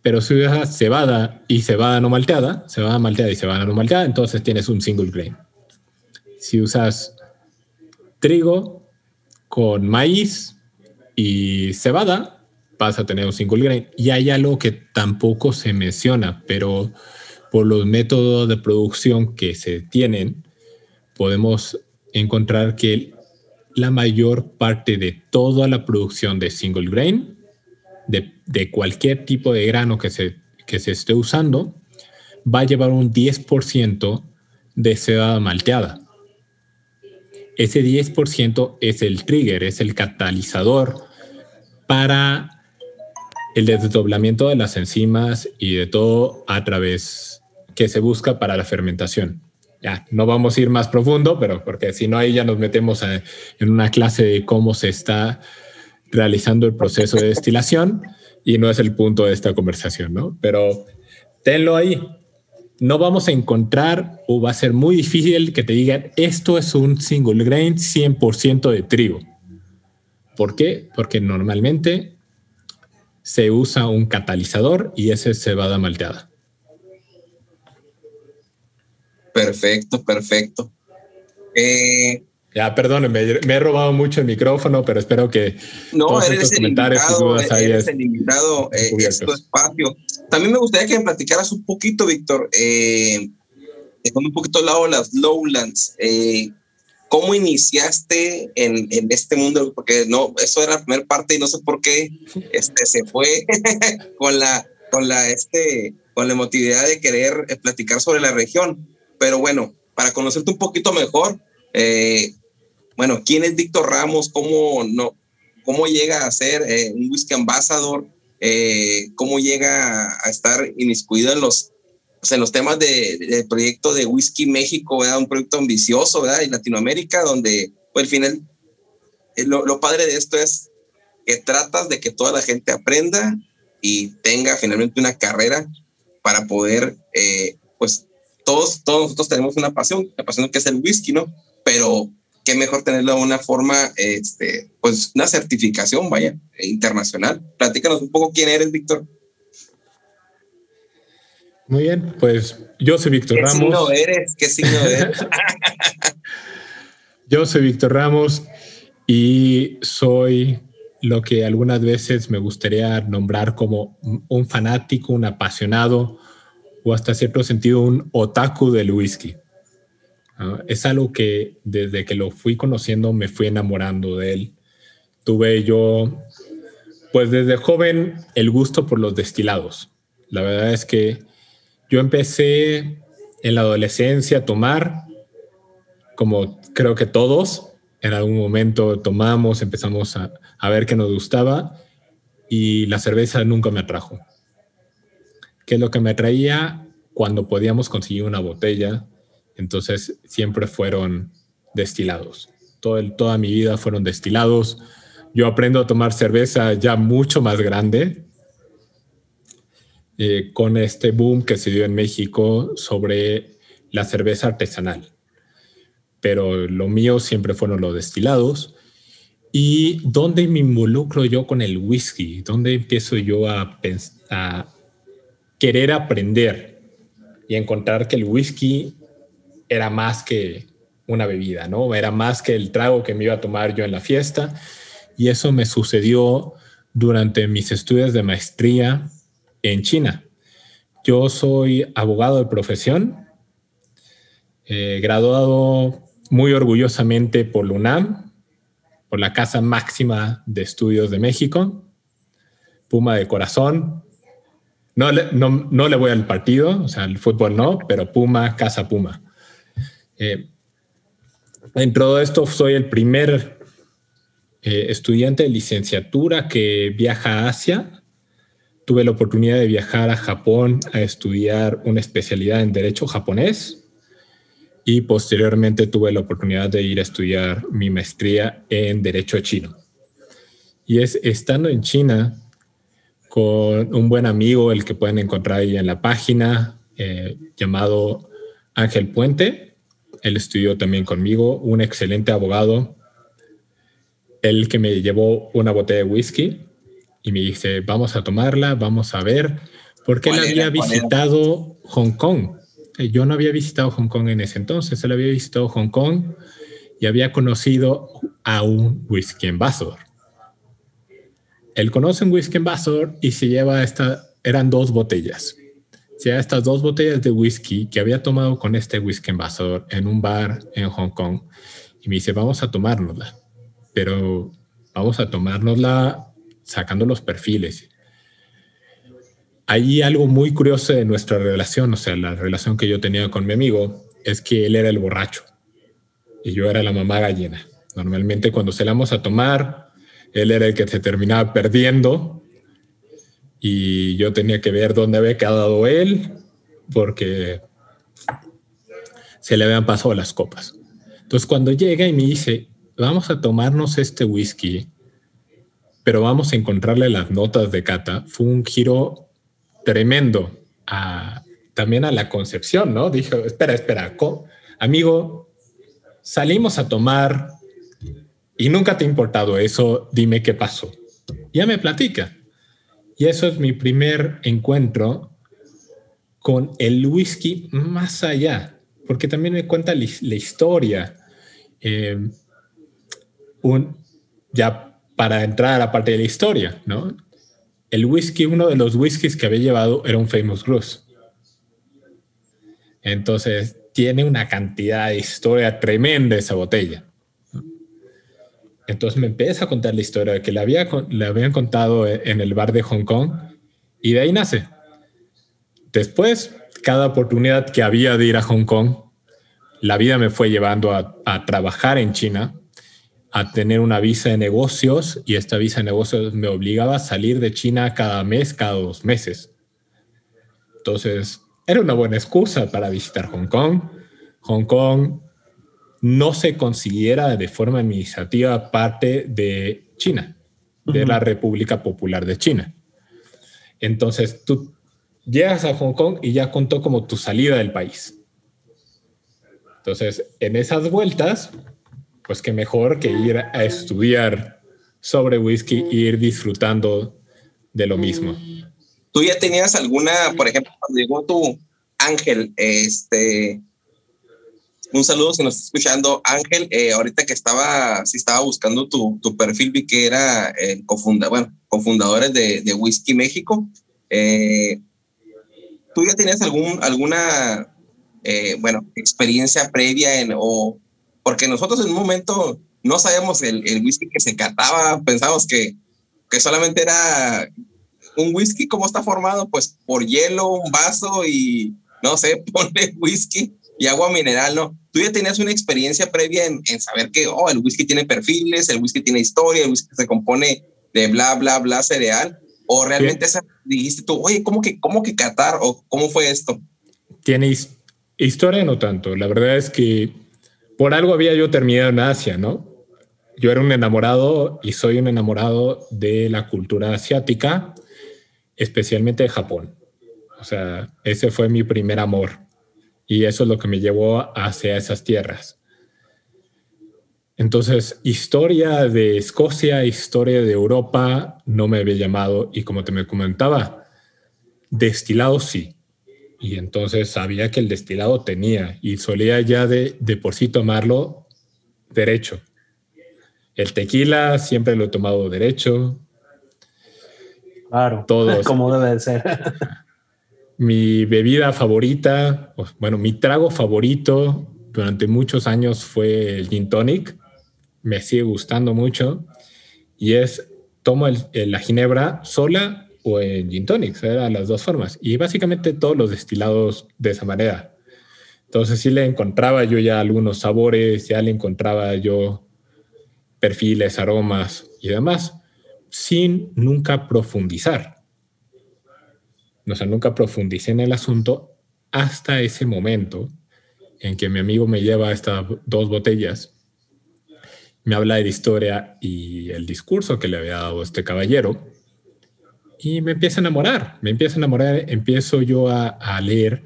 pero si usas cebada y cebada no malteada, cebada malteada y cebada no malteada, entonces tienes un single grain. Si usas trigo con maíz y cebada, vas a tener un single grain. Y hay algo que tampoco se menciona, pero por los métodos de producción que se tienen, podemos encontrar que la mayor parte de toda la producción de single grain, de, de cualquier tipo de grano que se, que se esté usando, va a llevar un 10% de cebada malteada. Ese 10% es el trigger, es el catalizador para el desdoblamiento de las enzimas y de todo a través que se busca para la fermentación. Ya, no vamos a ir más profundo, pero porque si no ahí ya nos metemos en una clase de cómo se está realizando el proceso de destilación y no es el punto de esta conversación, ¿no? Pero tenlo ahí, no vamos a encontrar o va a ser muy difícil que te digan esto es un single grain 100% de trigo. ¿Por qué? Porque normalmente se usa un catalizador y ese es cebada malteada. Perfecto, perfecto. Eh, ya, perdón, me, he robado mucho el micrófono, pero espero que no, todos eres estos comentarios y dudas el invitado, eh, espacio. También me gustaría que me platicaras un poquito, Víctor, eh, un poquito al lado las Lowlands. Eh, ¿Cómo iniciaste en, en, este mundo? Porque no, eso era la primera parte y no sé por qué este, se fue (laughs) con la, con la, este, con la emotividad de querer eh, platicar sobre la región. Pero bueno, para conocerte un poquito mejor, eh, bueno, ¿quién es Víctor Ramos? ¿Cómo, no, cómo llega a ser eh, un whisky ambassador? Eh, ¿Cómo llega a estar inmiscuido en los, pues, en los temas del de, proyecto de Whisky México, ¿verdad? un proyecto ambicioso ¿verdad? en Latinoamérica, donde pues, al final eh, lo, lo padre de esto es que tratas de que toda la gente aprenda y tenga finalmente una carrera para poder, pues todos, todos nosotros tenemos una pasión, la pasión que es el whisky, ¿no? Pero qué mejor tenerlo de una forma, este, pues una certificación, vaya, internacional. Platícanos un poco quién eres, Víctor. Muy bien, pues yo soy Víctor Ramos. ¿Qué signo eres? ¿Qué signo eres? (laughs) (laughs) yo soy Víctor Ramos y soy lo que algunas veces me gustaría nombrar como un fanático, un apasionado o hasta cierto sentido un otaku del whisky. Es algo que desde que lo fui conociendo me fui enamorando de él. Tuve yo, pues desde joven, el gusto por los destilados. La verdad es que yo empecé en la adolescencia a tomar, como creo que todos, en algún momento tomamos, empezamos a, a ver qué nos gustaba y la cerveza nunca me atrajo. ¿Qué es lo que me atraía? cuando podíamos conseguir una botella, entonces siempre fueron destilados. Todo el, toda mi vida fueron destilados. Yo aprendo a tomar cerveza ya mucho más grande, eh, con este boom que se dio en México sobre la cerveza artesanal. Pero lo mío siempre fueron los destilados. ¿Y dónde me involucro yo con el whisky? ¿Dónde empiezo yo a, a querer aprender y encontrar que el whisky era más que una bebida, ¿no? Era más que el trago que me iba a tomar yo en la fiesta. Y eso me sucedió durante mis estudios de maestría en China. Yo soy abogado de profesión, eh, graduado muy orgullosamente por UNAM, por la Casa Máxima de Estudios de México, Puma de corazón. No le, no, le voy al partido, o sea, el fútbol no, pero Puma, Casa Puma. Eh, en todo esto soy el primer eh, estudiante de licenciatura que viaja a Asia tuve la oportunidad de viajar a Japón a estudiar una especialidad en Derecho japonés y posteriormente tuve la oportunidad de ir a estudiar mi maestría en Derecho chino. Y es estando en China con un buen amigo, el que pueden encontrar ahí en la página, eh, llamado Ángel Puente. Él estudió también conmigo, un excelente abogado, el que me llevó una botella de whisky y me dice, vamos a tomarla, vamos a ver, porque él había visitado Hong Kong. Eh, yo no había visitado Hong Kong en ese entonces, él había visitado Hong Kong y había conocido a un whisky ambassador. Él conoce un whisky ambassador y se lleva esta, eran dos botellas. Se lleva estas dos botellas de whisky que había tomado con este whisky ambassador en un bar en Hong Kong y me dice, vamos a tomárnosla, pero vamos a tomárnosla sacando los perfiles. Hay algo muy curioso de nuestra relación, o sea, la relación que yo tenía con mi amigo es que él era el borracho y yo era la mamá gallina. Normalmente cuando salíamos a tomar, él era el que se terminaba perdiendo y yo tenía que ver dónde había quedado él porque se le habían pasado las copas. Entonces cuando llega y me dice, vamos a tomarnos este whisky, pero vamos a encontrarle las notas de Cata. Fue un giro tremendo también a la concepción, ¿no? Dijo, espera, espera, amigo, salimos a tomar y nunca te ha importado eso, dime qué pasó. Ya me platica. Y eso es mi primer encuentro con el whisky más allá, porque también me cuenta la, historia. Eh, un, ya para entrar a la parte de la historia, ¿no? El whisky, uno de los whiskies que había llevado era un Famous Grouse. Entonces, tiene una cantidad de historia tremenda esa botella. Entonces me empieza a contar la historia que le, había, le habían contado en el bar de Hong Kong y de ahí nace. Después, cada oportunidad que había de ir a Hong Kong, la vida me fue llevando a, a trabajar en China a tener una visa de negocios y esta visa de negocios me obligaba a salir de China cada mes, cada dos meses. Entonces, era una buena excusa para visitar Hong Kong. Hong Kong no se considera de forma administrativa parte de China, de la República Popular de China. Entonces, tú llegas a Hong Kong y ya contó como tu salida del país. Entonces, en esas vueltas, pues qué mejor que ir a estudiar sobre whisky e ir disfrutando de lo mismo. ¿Tú ya tenías alguna, por ejemplo, cuando llegó tu Ángel, este, un saludo si nos está escuchando, Ángel, eh, ahorita que estaba, si estaba buscando tu, tu perfil, vi que era el cofunda, bueno, cofundadores de, de Whisky México. Eh, ¿Tú ya tenías algún, alguna, eh, bueno, experiencia previa en, o porque nosotros en un momento no sabíamos el, el whisky que se cataba, pensábamos que, que solamente era un whisky, ¿cómo está formado? Pues por hielo, un vaso y no sé, (laughs) pone whisky y agua mineral, ¿no? Tú ya tenías una experiencia previa en, en, saber que, oh, el whisky tiene perfiles, el whisky tiene historia, el whisky se compone de bla, bla, bla cereal, o realmente esa, dijiste tú, oye, ¿cómo que, cómo que catar o cómo fue esto? tiene historia, no tanto. La verdad es que por algo había yo terminado en Asia, ¿no? Yo era un enamorado y soy un enamorado de la cultura asiática, especialmente de Japón. O sea, ese fue mi primer amor y eso es lo que me llevó hacia esas tierras. Entonces, historia de Escocia, historia de Europa, no me había llamado y como te me comentaba, destilado sí. Y entonces sabía que el destilado tenía y solía ya de, de por sí tomarlo derecho. El tequila siempre lo he tomado derecho. Claro, todo (laughs) como debe de ser. (laughs) mi bebida favorita, bueno, mi trago favorito durante muchos años fue el gin tonic. Me sigue gustando mucho y es tomo la ginebra sola o en gin tonics, eran las dos formas. Y básicamente todos los destilados de esa manera. Entonces sí le encontraba yo ya algunos sabores, ya le encontraba yo perfiles, aromas y demás, sin nunca profundizar. O sea, nunca profundicé en el asunto hasta ese momento en que mi amigo me lleva estas dos botellas, me habla de historia y el discurso que le había dado este caballero, y me empieza a enamorar, me empieza a enamorar, empiezo yo a, leer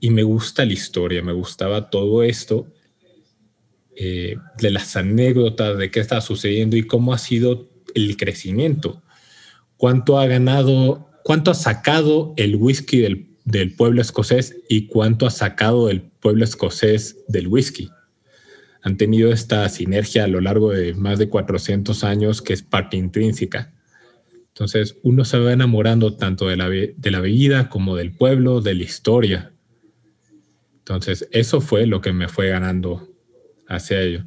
y me gusta la historia, me gustaba todo esto, eh, de las anécdotas de qué está sucediendo y cómo ha sido el crecimiento, cuánto ha ganado, cuánto ha sacado el whisky del, del pueblo escocés y cuánto ha sacado el pueblo escocés del whisky. Han tenido esta sinergia a lo largo de más de 400 años que es parte intrínseca entonces uno se va enamorando tanto de la, de bebida como del pueblo, de la historia. Entonces eso fue lo que me fue ganando hacia ello.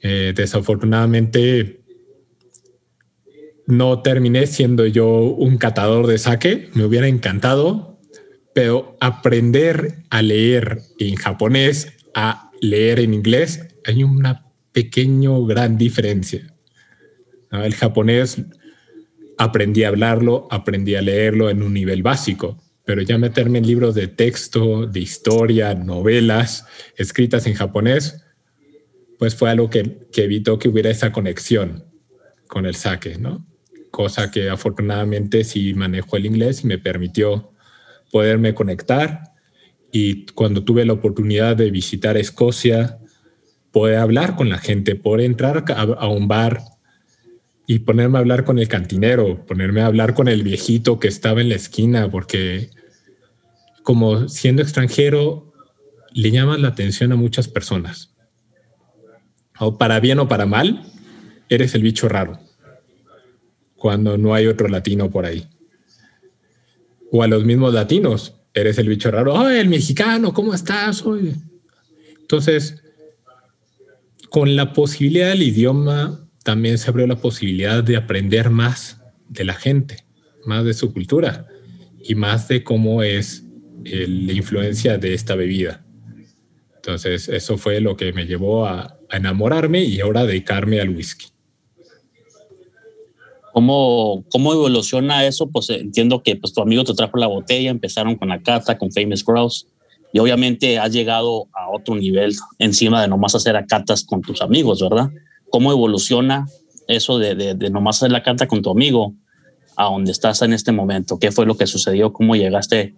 Eh, desafortunadamente no terminé siendo yo un catador de sake, me hubiera encantado, pero aprender a leer en japonés, a leer en inglés, hay una pequeña gran diferencia. El japonés aprendí a hablarlo, aprendí a leerlo en un nivel básico, pero ya meterme en libros de texto, de historia, novelas escritas en japonés, pues fue algo que, evitó que hubiera esa conexión con el saque, ¿no? Cosa que afortunadamente sí manejo el inglés y me permitió poderme conectar y cuando tuve la oportunidad de visitar Escocia, poder hablar con la gente, poder entrar a un bar y ponerme a hablar con el cantinero, ponerme a hablar con el viejito que estaba en la esquina, porque como siendo extranjero le llamas la atención a muchas personas. O para bien o para mal, eres el bicho raro, cuando no hay otro latino por ahí. O a los mismos latinos, eres el bicho raro, ¡oh, el mexicano! ¿Cómo estás? Entonces, con la posibilidad del idioma también se abrió la posibilidad de aprender más de la gente, más de su cultura y más de cómo es la influencia de esta bebida. Entonces, eso fue lo que me llevó a, enamorarme y ahora dedicarme al whisky. ¿Cómo, ¿Cómo evoluciona eso? Pues entiendo que pues, tu amigo te trajo la botella, empezaron con la cata, con Famous Grouse, y obviamente has llegado a otro nivel encima de nomás hacer a catas con tus amigos, ¿verdad? cómo evoluciona eso de, de, nomás hacer la carta con tu amigo a donde estás en este momento. ¿Qué fue lo que sucedió? ¿Cómo llegaste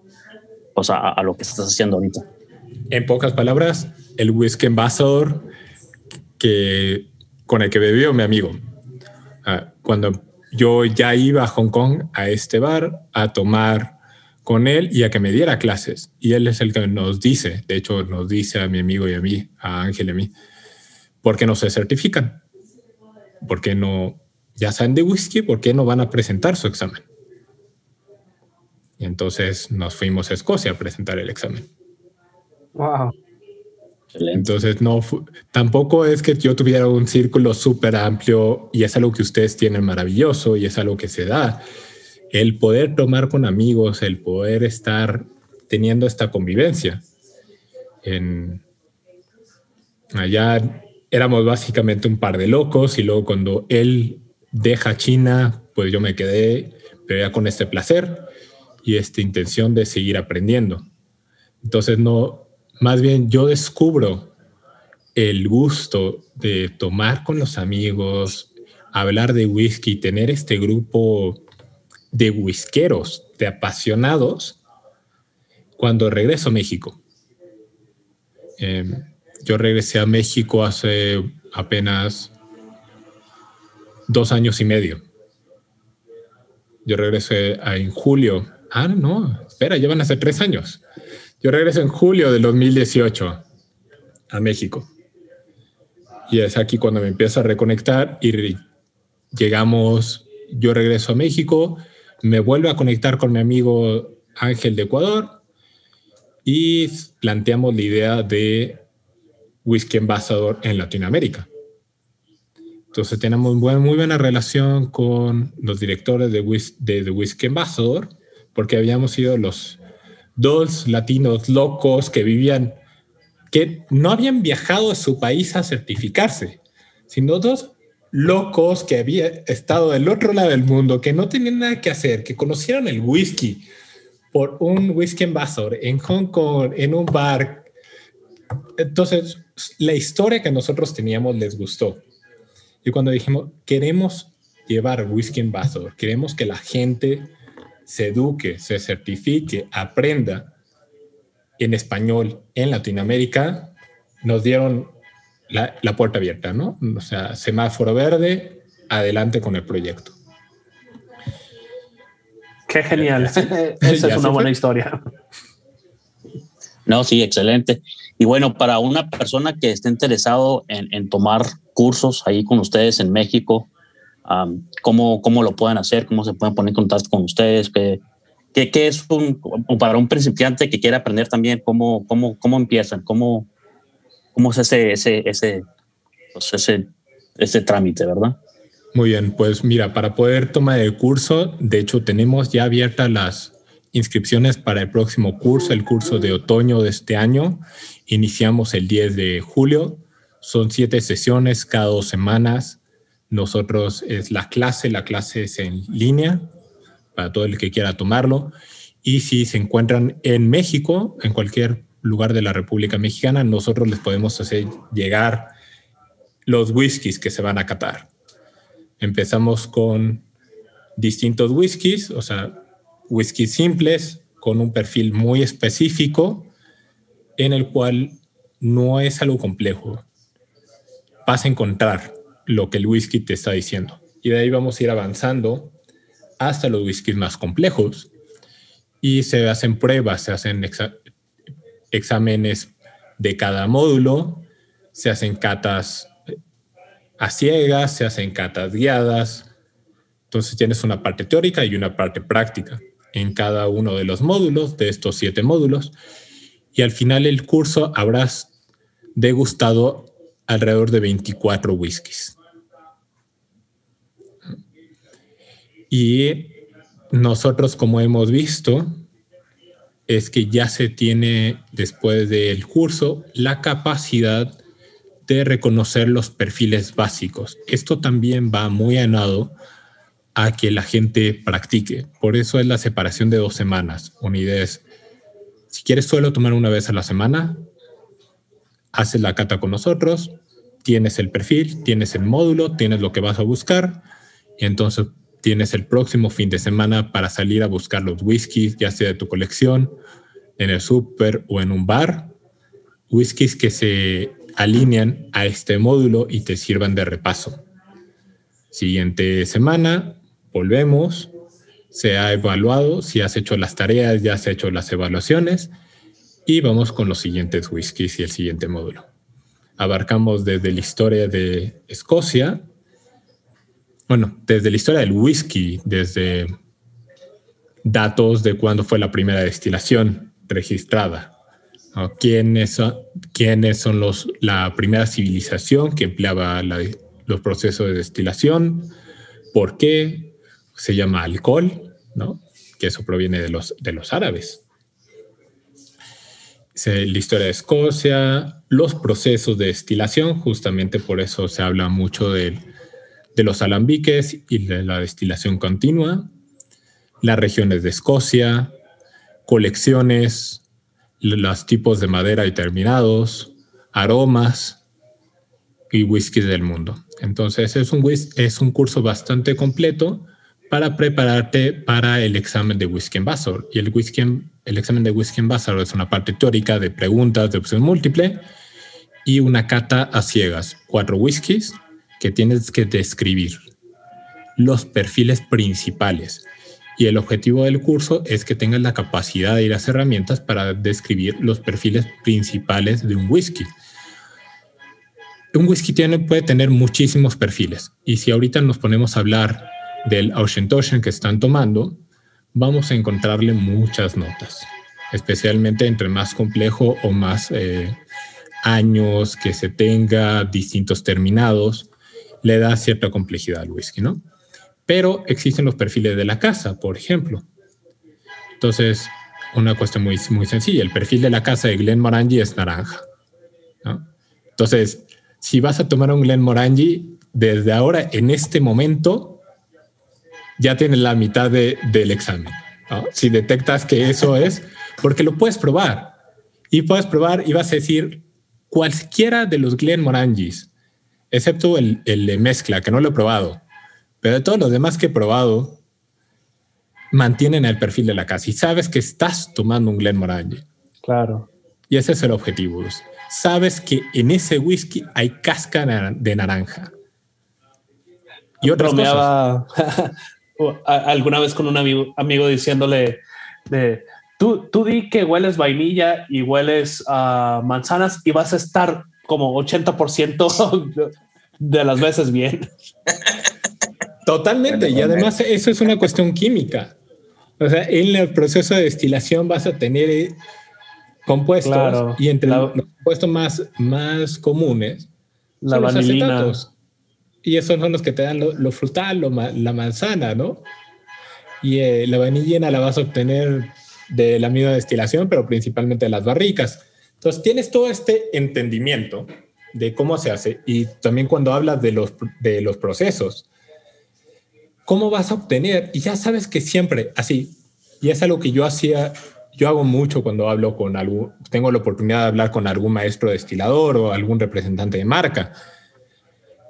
pues, a, lo que estás haciendo ahorita? En pocas palabras, el whisky embajador que, con el que bebió mi amigo. Ah, cuando yo ya iba a Hong Kong a este bar a tomar con él y a que me diera clases. Y él es el que nos dice, de hecho nos dice a mi amigo y a mí, a Ángel y a mí, porque no se certifican. ¿por qué no, ya saben de whisky, por qué no van a presentar su examen? Y entonces nos fuimos a Escocia a presentar el examen. Wow. Entonces, no, tampoco es que yo tuviera un círculo súper amplio y es algo que ustedes tienen maravilloso y es algo que se da. El poder tomar con amigos, el poder estar teniendo esta convivencia. En, allá éramos básicamente un par de locos y luego cuando él deja China, pues yo me quedé, pero ya con este placer y esta intención de seguir aprendiendo, Entonces, no, más bien yo descubro el gusto de tomar con los amigos, hablar de whisky, tener este grupo de whiskeros, de apasionados, cuando regreso a México. Em, yo regresé a México hace apenas dos años y medio. Yo regresé en julio. Ah, no, espera, llevan hace tres años. Yo regreso en julio del 2018 a México. Y es aquí cuando me empiezo a reconectar y llegamos, yo regreso a México, me vuelvo a conectar con mi amigo Ángel de Ecuador y planteamos la idea de whisky embajador en Latinoamérica. Entonces tenemos muy, muy buena relación con los directores de, de Whisky Ambassador, porque habíamos sido los dos latinos locos que vivían, que no habían viajado a su país a certificarse, sino dos locos que habían estado del otro lado del mundo, que no tenían nada que hacer, que conocieron el whisky por un whisky ambassador en Hong Kong, en un bar. Entonces, la historia que nosotros teníamos les gustó. Y cuando dijimos, queremos llevar Whisky Ambassador, queremos que la gente se eduque, se certifique, aprenda en español en Latinoamérica, nos dieron la, puerta abierta, ¿no? O sea, semáforo verde, adelante con el proyecto. Qué genial. (laughs) Esa es una buena historia. No, sí, excelente. Y bueno, para una persona que esté interesado en, en tomar cursos ahí con ustedes en México, ¿cómo, ¿cómo, lo pueden hacer? ¿Cómo se pueden poner en contacto con ustedes? ¿Qué, qué, qué es un, para un principiante que quiere aprender también? ¿Cómo, cómo, cómo empiezan? ¿Cómo, cómo es ese, ese, ese, pues ese, ese trámite, verdad? Muy bien, pues mira, para poder tomar el curso, de hecho tenemos ya abiertas las inscripciones para el próximo curso, el curso de otoño de este año. Iniciamos el 10 de julio. Son siete sesiones cada dos semanas. Nosotros es la clase, la clase es en línea para todo el que quiera tomarlo. Y si se encuentran en México, en cualquier lugar de la República Mexicana, nosotros les podemos hacer llegar los whiskies que se van a catar. Empezamos con distintos whiskies, o sea, whisky simples con un perfil muy específico en el cual no es algo complejo. Vas a encontrar lo que el whisky te está diciendo. Y de ahí vamos a ir avanzando hasta los whiskies más complejos. Y se hacen pruebas, se hacen exámenes de cada módulo, se hacen catas a ciegas, se hacen catas guiadas. Entonces tienes una parte teórica y una parte práctica en cada uno de los módulos, de estos siete módulos, y al final del curso habrás degustado alrededor de 24 whiskies. Y nosotros, como hemos visto, es que ya se tiene después del curso la capacidad de reconocer los perfiles básicos. Esto también va muy anado a que la gente practique. Por eso es la separación de dos semanas. Una si quieres solo tomar una vez a la semana, haces la cata con nosotros, tienes el perfil, tienes el módulo, tienes lo que vas a buscar, y entonces tienes el próximo fin de semana para salir a buscar los whiskies, ya sea de tu colección, en el súper o en un bar, whiskies que se alinean a este módulo y te sirvan de repaso. Siguiente semana, volvemos, se ha evaluado, si has hecho las tareas, ya has hecho las evaluaciones y vamos con los siguientes whiskies y el siguiente módulo. Abarcamos desde la historia de Escocia, bueno, desde la historia del whisky, desde datos de cuándo fue la primera destilación registrada, ¿Quiénes, quiénes son los, la primera civilización que empleaba los procesos de destilación, por qué, se llama alcohol, ¿no? Que eso proviene de los, de los árabes. La historia de Escocia, los procesos de destilación, justamente por eso se habla mucho de, los alambiques y de la destilación continua, las regiones de Escocia, colecciones, los tipos de madera determinados, aromas y whiskies del mundo. Entonces es un, es un curso bastante completo para prepararte para el examen de whisky en. Y el, whisky el examen de whisky en vaso es una parte teórica de preguntas de opción múltiple y una cata a ciegas, cuatro whiskies que tienes que describir los perfiles principales. Y el objetivo del curso es que tengas la capacidad y las herramientas para describir los perfiles principales de un whisky. Un whisky tiene, puede tener muchísimos perfiles. Y si ahorita nos ponemos a hablar del Ocean que están tomando, vamos a encontrarle muchas notas, especialmente entre más complejo o más eh, años que se tenga, distintos terminados, le da cierta complejidad al whisky, ¿no? Pero existen los perfiles de la casa, por ejemplo. Entonces, una cuestión muy, muy sencilla, el perfil de la casa de Glen Morangi es naranja. ¿no? Entonces, si vas a tomar un Glen Morangi, desde ahora, en este momento, ya tienes la mitad del examen. Si detectas que eso es, porque lo puedes probar. Y puedes probar y vas a decir cualquiera de los Glen Morangis, excepto el, el de mezcla, que no lo he probado. Pero de todos los demás que he probado, mantienen el perfil de la casa y sabes que estás tomando un Glen Morangi. Claro. Y ese es el objetivo. Sabes que en ese whisky hay cáscara de naranja. Y otras Bromeaba (laughs) alguna vez con un amigo, amigo diciéndole de, tú, tú di que hueles vainilla y hueles a manzanas y vas a estar como 80% (laughs) de las veces bien. (laughs) Totalmente. Y además eso es una cuestión química. O sea, en el proceso de destilación vas a tener eh, compuestos y entre los compuestos más, más comunes la vanilina. Y esos son los que te dan lo, frutal, la manzana, ¿no? Y eh, la vanillina la vas a obtener de la misma destilación, pero principalmente de las barricas. Entonces tienes todo este entendimiento de cómo se hace y también cuando hablas de los, de los procesos, ¿cómo vas a obtener? Y ya sabes que siempre así, y es algo que yo hacía, yo hago mucho cuando hablo con algún, tengo la oportunidad de hablar con algún maestro destilador o algún representante de marca,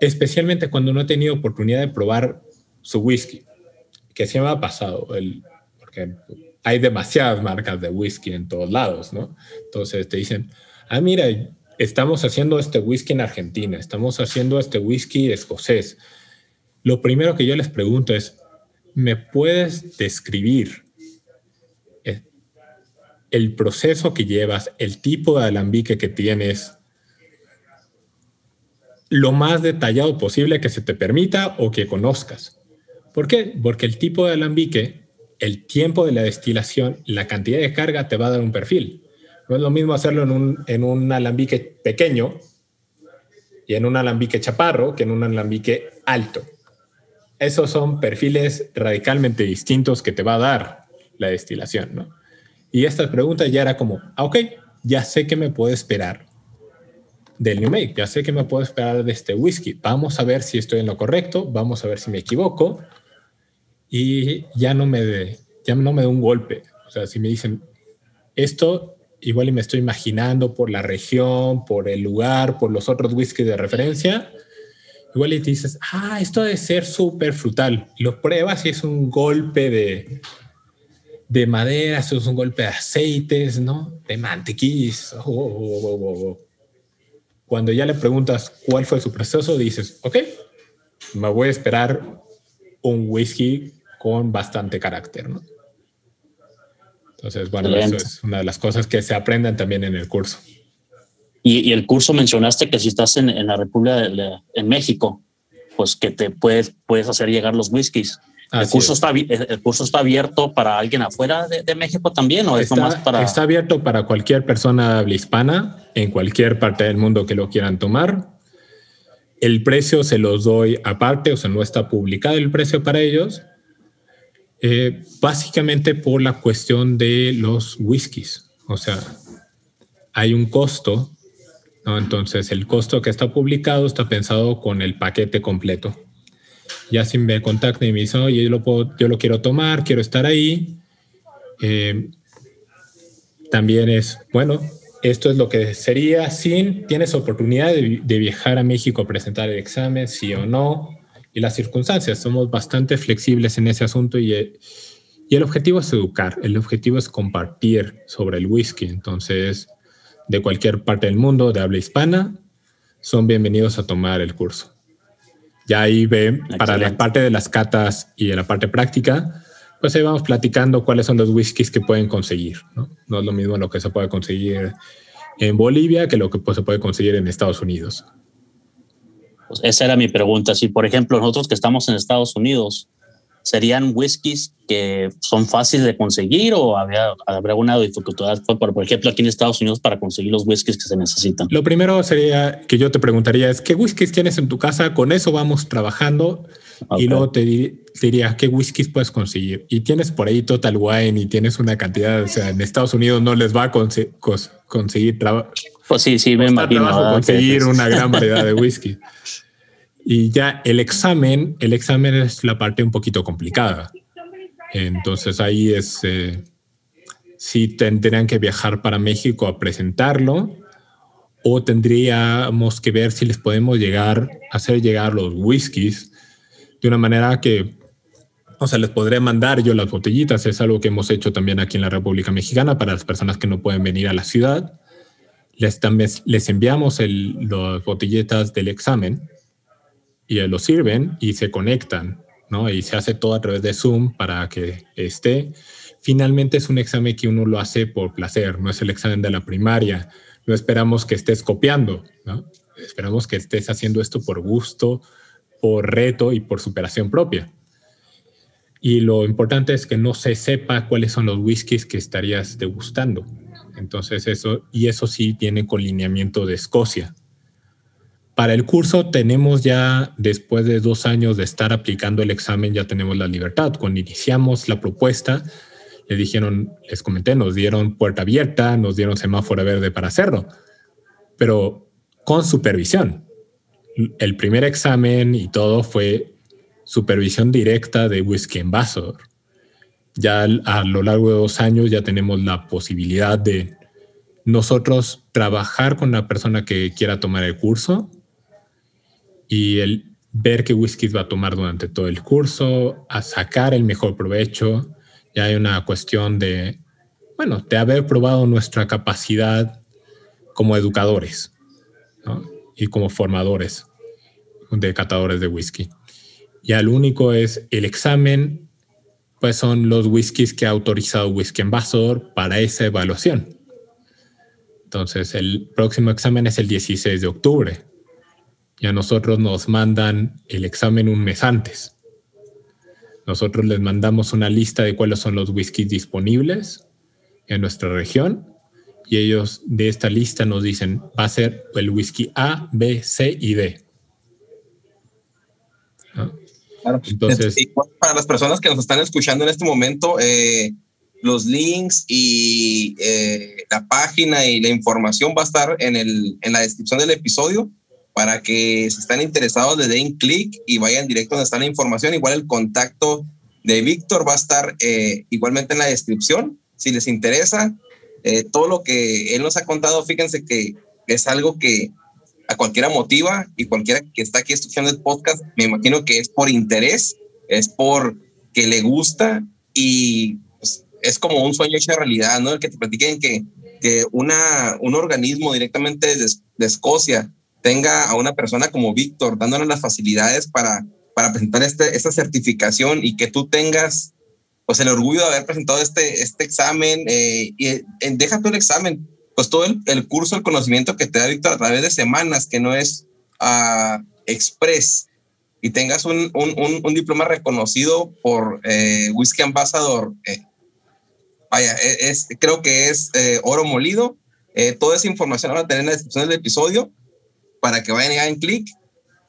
especialmente cuando no he tenido oportunidad de probar su whisky, que se ha pasado, el, porque hay demasiadas marcas de whisky en todos lados, ¿no? Entonces te dicen, ah, mira, estamos haciendo este whisky en Argentina, estamos haciendo este whisky escocés, lo primero que yo les pregunto es, ¿me puedes describir el proceso que llevas, el tipo de alambique que tienes, lo más detallado posible que se te permita o que conozcas? ¿Por qué? Porque el tipo de alambique, el tiempo de la destilación, la cantidad de carga te va a dar un perfil. No es lo mismo hacerlo en un, en un alambique pequeño y en un alambique chaparro que en un alambique alto esos son perfiles radicalmente distintos que te va a dar la destilación, ¿no? Y esta pregunta ya era como, ah, ok, ya sé que me puedo esperar del New Make, ya sé que me puedo esperar de este whisky. Vamos a ver si estoy en lo correcto, vamos a ver si me equivoco y ya no me de, ya no me un golpe. O sea, si me dicen esto, igual y me estoy imaginando por la región, por el lugar, por los otros whiskies de referencia, igual y te dices, ah, esto debe ser súper frutal. Lo pruebas y es un golpe de, de madera, es un golpe de aceites, ¿no? De mantequillas. Cuando ya le preguntas cuál fue su proceso, dices, ok, me voy a esperar un whisky con bastante carácter, ¿no? Entonces, bueno, eso es una de las cosas que se aprenden también en el curso. Y, el curso mencionaste que si estás en, la República de, en México, pues que te puedes, puedes hacer llegar los whiskies. El curso, está, el curso está abierto para alguien afuera de, México también o está, es para... Está abierto para cualquier persona hispana en cualquier parte del mundo que lo quieran tomar. El precio se los doy aparte, o sea, no está publicado el precio para ellos. Eh, básicamente por la cuestión de los whiskies. O sea, hay un costo entonces, el costo que está publicado está pensado con el paquete completo. Ya si me contactan y me dicen, oye, yo lo, puedo, yo lo quiero tomar, quiero estar ahí, eh, también es, bueno, esto es lo que sería sin, tienes oportunidad de, de, viajar a México a presentar el examen, sí o no, y las circunstancias. Somos bastante flexibles en ese asunto y, y el objetivo es educar, el objetivo es compartir sobre el whisky. Entonces, de cualquier parte del mundo, de habla hispana, son bienvenidos a tomar el curso. Ya ahí ve, para la parte de las catas y de la parte práctica, pues ahí vamos platicando cuáles son los whiskies que pueden conseguir. ¿no? no es lo mismo lo que se puede conseguir en Bolivia que lo que pues, se puede conseguir en Estados Unidos. Pues esa era mi pregunta. Si, por ejemplo, nosotros que estamos en Estados Unidos, ¿serían whiskies que son fáciles de conseguir o habría, habrá alguna dificultad, por, por ejemplo, aquí en Estados Unidos para conseguir los whiskies que se necesitan? Lo primero sería que yo te preguntaría es, ¿qué whiskies tienes en tu casa? Con eso vamos trabajando okay. y luego te, te, diría, ¿qué whiskies puedes conseguir? Y tienes por ahí Total Wine y tienes una cantidad, o sea, en Estados Unidos no les va a conse cons conseguir trabajo. Pues sí, sí, me imagino. Conseguir una gran variedad de (laughs) whisky. Y ya el examen, el examen es la parte un poquito complicada. Entonces ahí es, eh, si tendrían que viajar para México a presentarlo o tendríamos que ver si les podemos llegar, hacer llegar los whiskies de una manera que, o sea, les podré mandar yo las botellitas. Es algo que hemos hecho también aquí en la República Mexicana para las personas que no pueden venir a la ciudad. Les, también, les enviamos el, las botellitas del examen y lo sirven y se conectan, ¿no? Y se hace todo a través de Zoom para que esté. Finalmente es un examen que uno lo hace por placer, no es el examen de la primaria. No esperamos que estés copiando, ¿no? Esperamos que estés haciendo esto por gusto, por reto y por superación propia. Y lo importante es que no se sepa cuáles son los whiskies que estarías degustando. Entonces eso, y eso sí tiene colineamiento de Escocia. Para el curso tenemos ya, después de dos años de estar aplicando el examen, ya tenemos la libertad. Cuando iniciamos la propuesta, les dijeron, les comenté, nos dieron puerta abierta, nos dieron semáforo verde para hacerlo, pero con supervisión. El primer examen y todo fue supervisión directa de Whisky Ambassador. Ya a lo largo de dos años ya tenemos la posibilidad de nosotros trabajar con la persona que quiera tomar el curso y el ver qué whiskies va a tomar durante todo el curso, a sacar el mejor provecho. Ya hay una cuestión de, bueno, de haber probado nuestra capacidad como educadores y como formadores de catadores de whisky. Ya el único es el examen, pues son los whiskies que ha autorizado Whisky Ambassador para esa evaluación. Entonces, el próximo examen es el 16 de octubre y a nosotros nos mandan el examen un mes antes. Nosotros les mandamos una lista de cuáles son los whiskies disponibles en nuestra región y ellos de esta lista nos dicen va a ser el whisky A, B, C y D. ¿No? Claro. Entonces, para las personas que nos están escuchando en este momento, eh, los links y eh, la página y la información va a estar en, el, en la descripción del episodio para que si están interesados le den clic y vayan directo donde está la información. Igual el contacto de Víctor va a estar eh, igualmente en la descripción. Si les interesa, eh, todo lo que él nos ha contado, fíjense que es algo que a cualquiera motiva y cualquiera que está aquí escuchando el podcast, me imagino que es por interés, es por que le gusta y pues, es como un sueño hecho realidad, ¿no? El que te platiquen que, que una, un organismo directamente de Escocia tenga a una persona como Víctor dándonos las facilidades para, para presentar este, esta certificación y que tú tengas pues el orgullo de haber presentado este, este examen eh, y eh, deja todo el examen, pues todo el, el, curso, el conocimiento que te da Víctor a través de semanas, que no es uh, express, y tengas un, un, un, un diploma reconocido por eh, Whisky Ambassador, eh, vaya, e, es, creo que es eh, oro molido. toda esa información la van a tener en la descripción del episodio para que vayan y hagan clic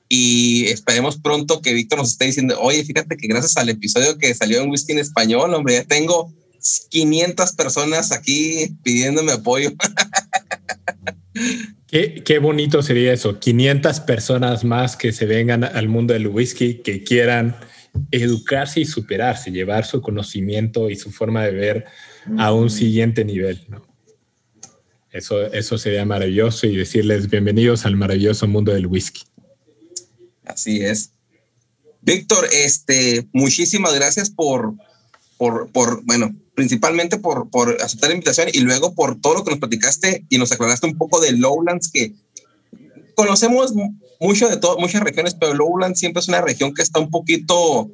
y esperemos pronto que Víctor nos esté diciendo, oye, fíjate que gracias al episodio que salió en Whisky en Español, hombre, ya tengo 500 personas aquí pidiéndome apoyo. (laughs) Qué, qué, bonito sería eso, 500 personas más que se vengan al mundo del whisky, que quieran educarse y superarse, llevar su conocimiento y su forma de ver a un siguiente nivel. ¿no? Eso, eso sería maravilloso y decirles bienvenidos al maravilloso mundo del whisky. Así es. Víctor, este, muchísimas gracias por, por, por bueno, principalmente por, por aceptar la invitación y luego por todo lo que nos platicaste y nos aclaraste un poco de Lowlands, que conocemos mucho de todo, muchas regiones, pero Lowlands siempre es una región que está un poquito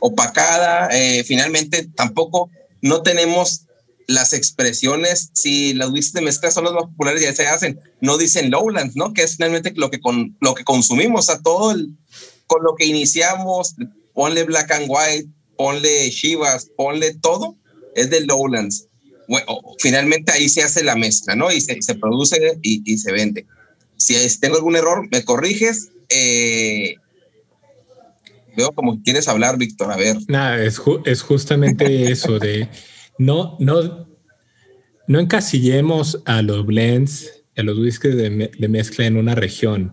opacada. Eh, finalmente, tampoco no tenemos las expresiones, si las whiskies de mezcla son las más populares, ya se hacen, no dicen lowlands, ¿no? Que es finalmente lo que, con, lo que consumimos, a todo con lo que iniciamos, ponle black and white, ponle shivas, ponle todo, es de lowlands. Bueno, finalmente ahí se hace la mezcla, ¿no? Y se, se produce y, y, se vende. Si tengo algún error, me corriges. Eh, veo como quieres hablar, Víctor, a ver. Nada, es, es justamente eso de no, no, no encasillemos a los blends, a los whiskies de, de, mezcla en una región,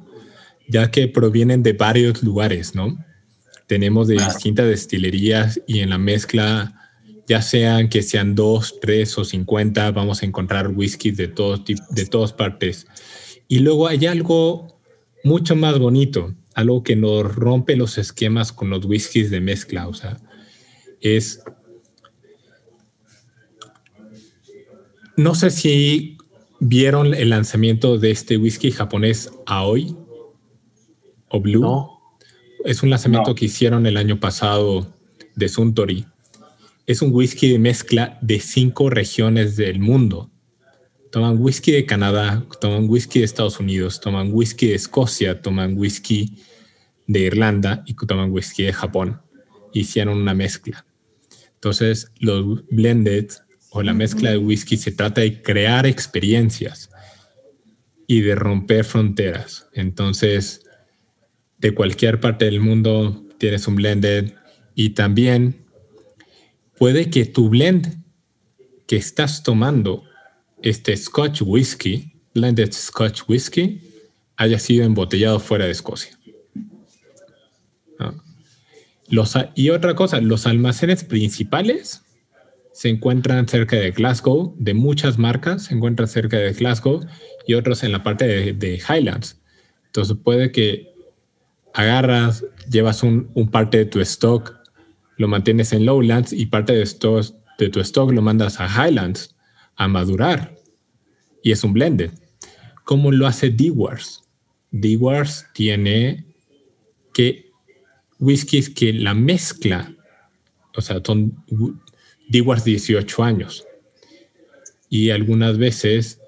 ya que provienen de varios lugares, ¿no? Tenemos de distintas destilerías y en la mezcla, ya sean que sean dos, tres o cincuenta, vamos a encontrar whiskies de, todo, de todas partes. Y luego hay algo mucho más bonito, algo que nos rompe los esquemas con los whiskies de mezcla, o sea, es No sé si vieron el lanzamiento de este whisky japonés Aoi o Blue. Es un lanzamiento que hicieron el año pasado de Suntory. Es un whisky de mezcla de cinco regiones del mundo. Toman whisky de Canadá, toman whisky de Estados Unidos, toman whisky de Escocia, toman whisky de Irlanda y toman whisky de Japón. Hicieron una mezcla. Entonces, los blended o la mezcla de whisky se trata de crear experiencias y de romper fronteras. Entonces, de cualquier parte del mundo tienes un blended y también puede que tu blend que estás tomando, este Scotch whisky, blended Scotch whisky, haya sido embotellado fuera de Escocia. Y otra cosa, los almacenes principales se encuentran cerca de Glasgow, de muchas marcas se encuentran cerca de Glasgow y otros en la parte de, Highlands. Entonces puede que agarras, llevas un, parte de tu stock, lo mantienes en Lowlands y parte de, de tu stock lo mandas a Highlands a madurar. Y es un blended. ¿Cómo lo hace D-Wars? D-Wars tiene que whiskies que la mezcla, o sea, son Dewars 18 años. Y algunas veces,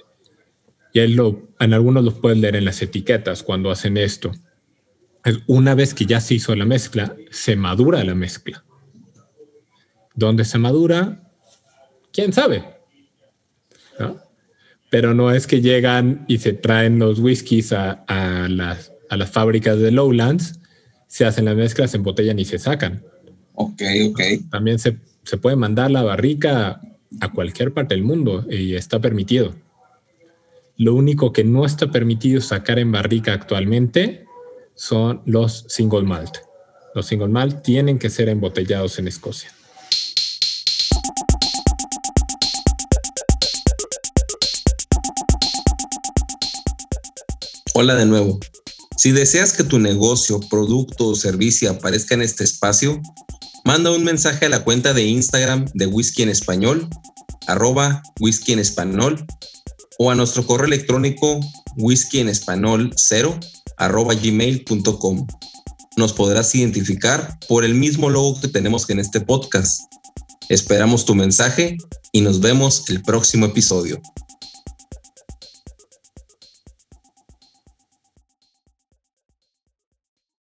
ya lo, en algunos los pueden leer en las etiquetas cuando hacen esto. Una vez que ya se hizo la mezcla, se madura la mezcla. ¿Dónde se madura? ¿Quién sabe? Pero no es que llegan y se traen los whiskies a, a, las, a las fábricas de Lowlands, se hacen la mezcla, se embotellan y se sacan. Ok, ok. También se se puede mandar la barrica a cualquier parte del mundo y está permitido. Lo único que no está permitido sacar en barrica actualmente son los single malt. Los single malt tienen que ser embotellados en Escocia. Hola de nuevo. Si deseas que tu negocio, producto o servicio aparezca en este espacio, manda un mensaje a la cuenta de Instagram de Whisky en Español, arroba whisky en español, o a nuestro correo electrónico whisky en español 0 arroba gmail.com. Nos podrás identificar por el mismo logo que tenemos en este podcast. Esperamos tu mensaje y nos vemos el próximo episodio.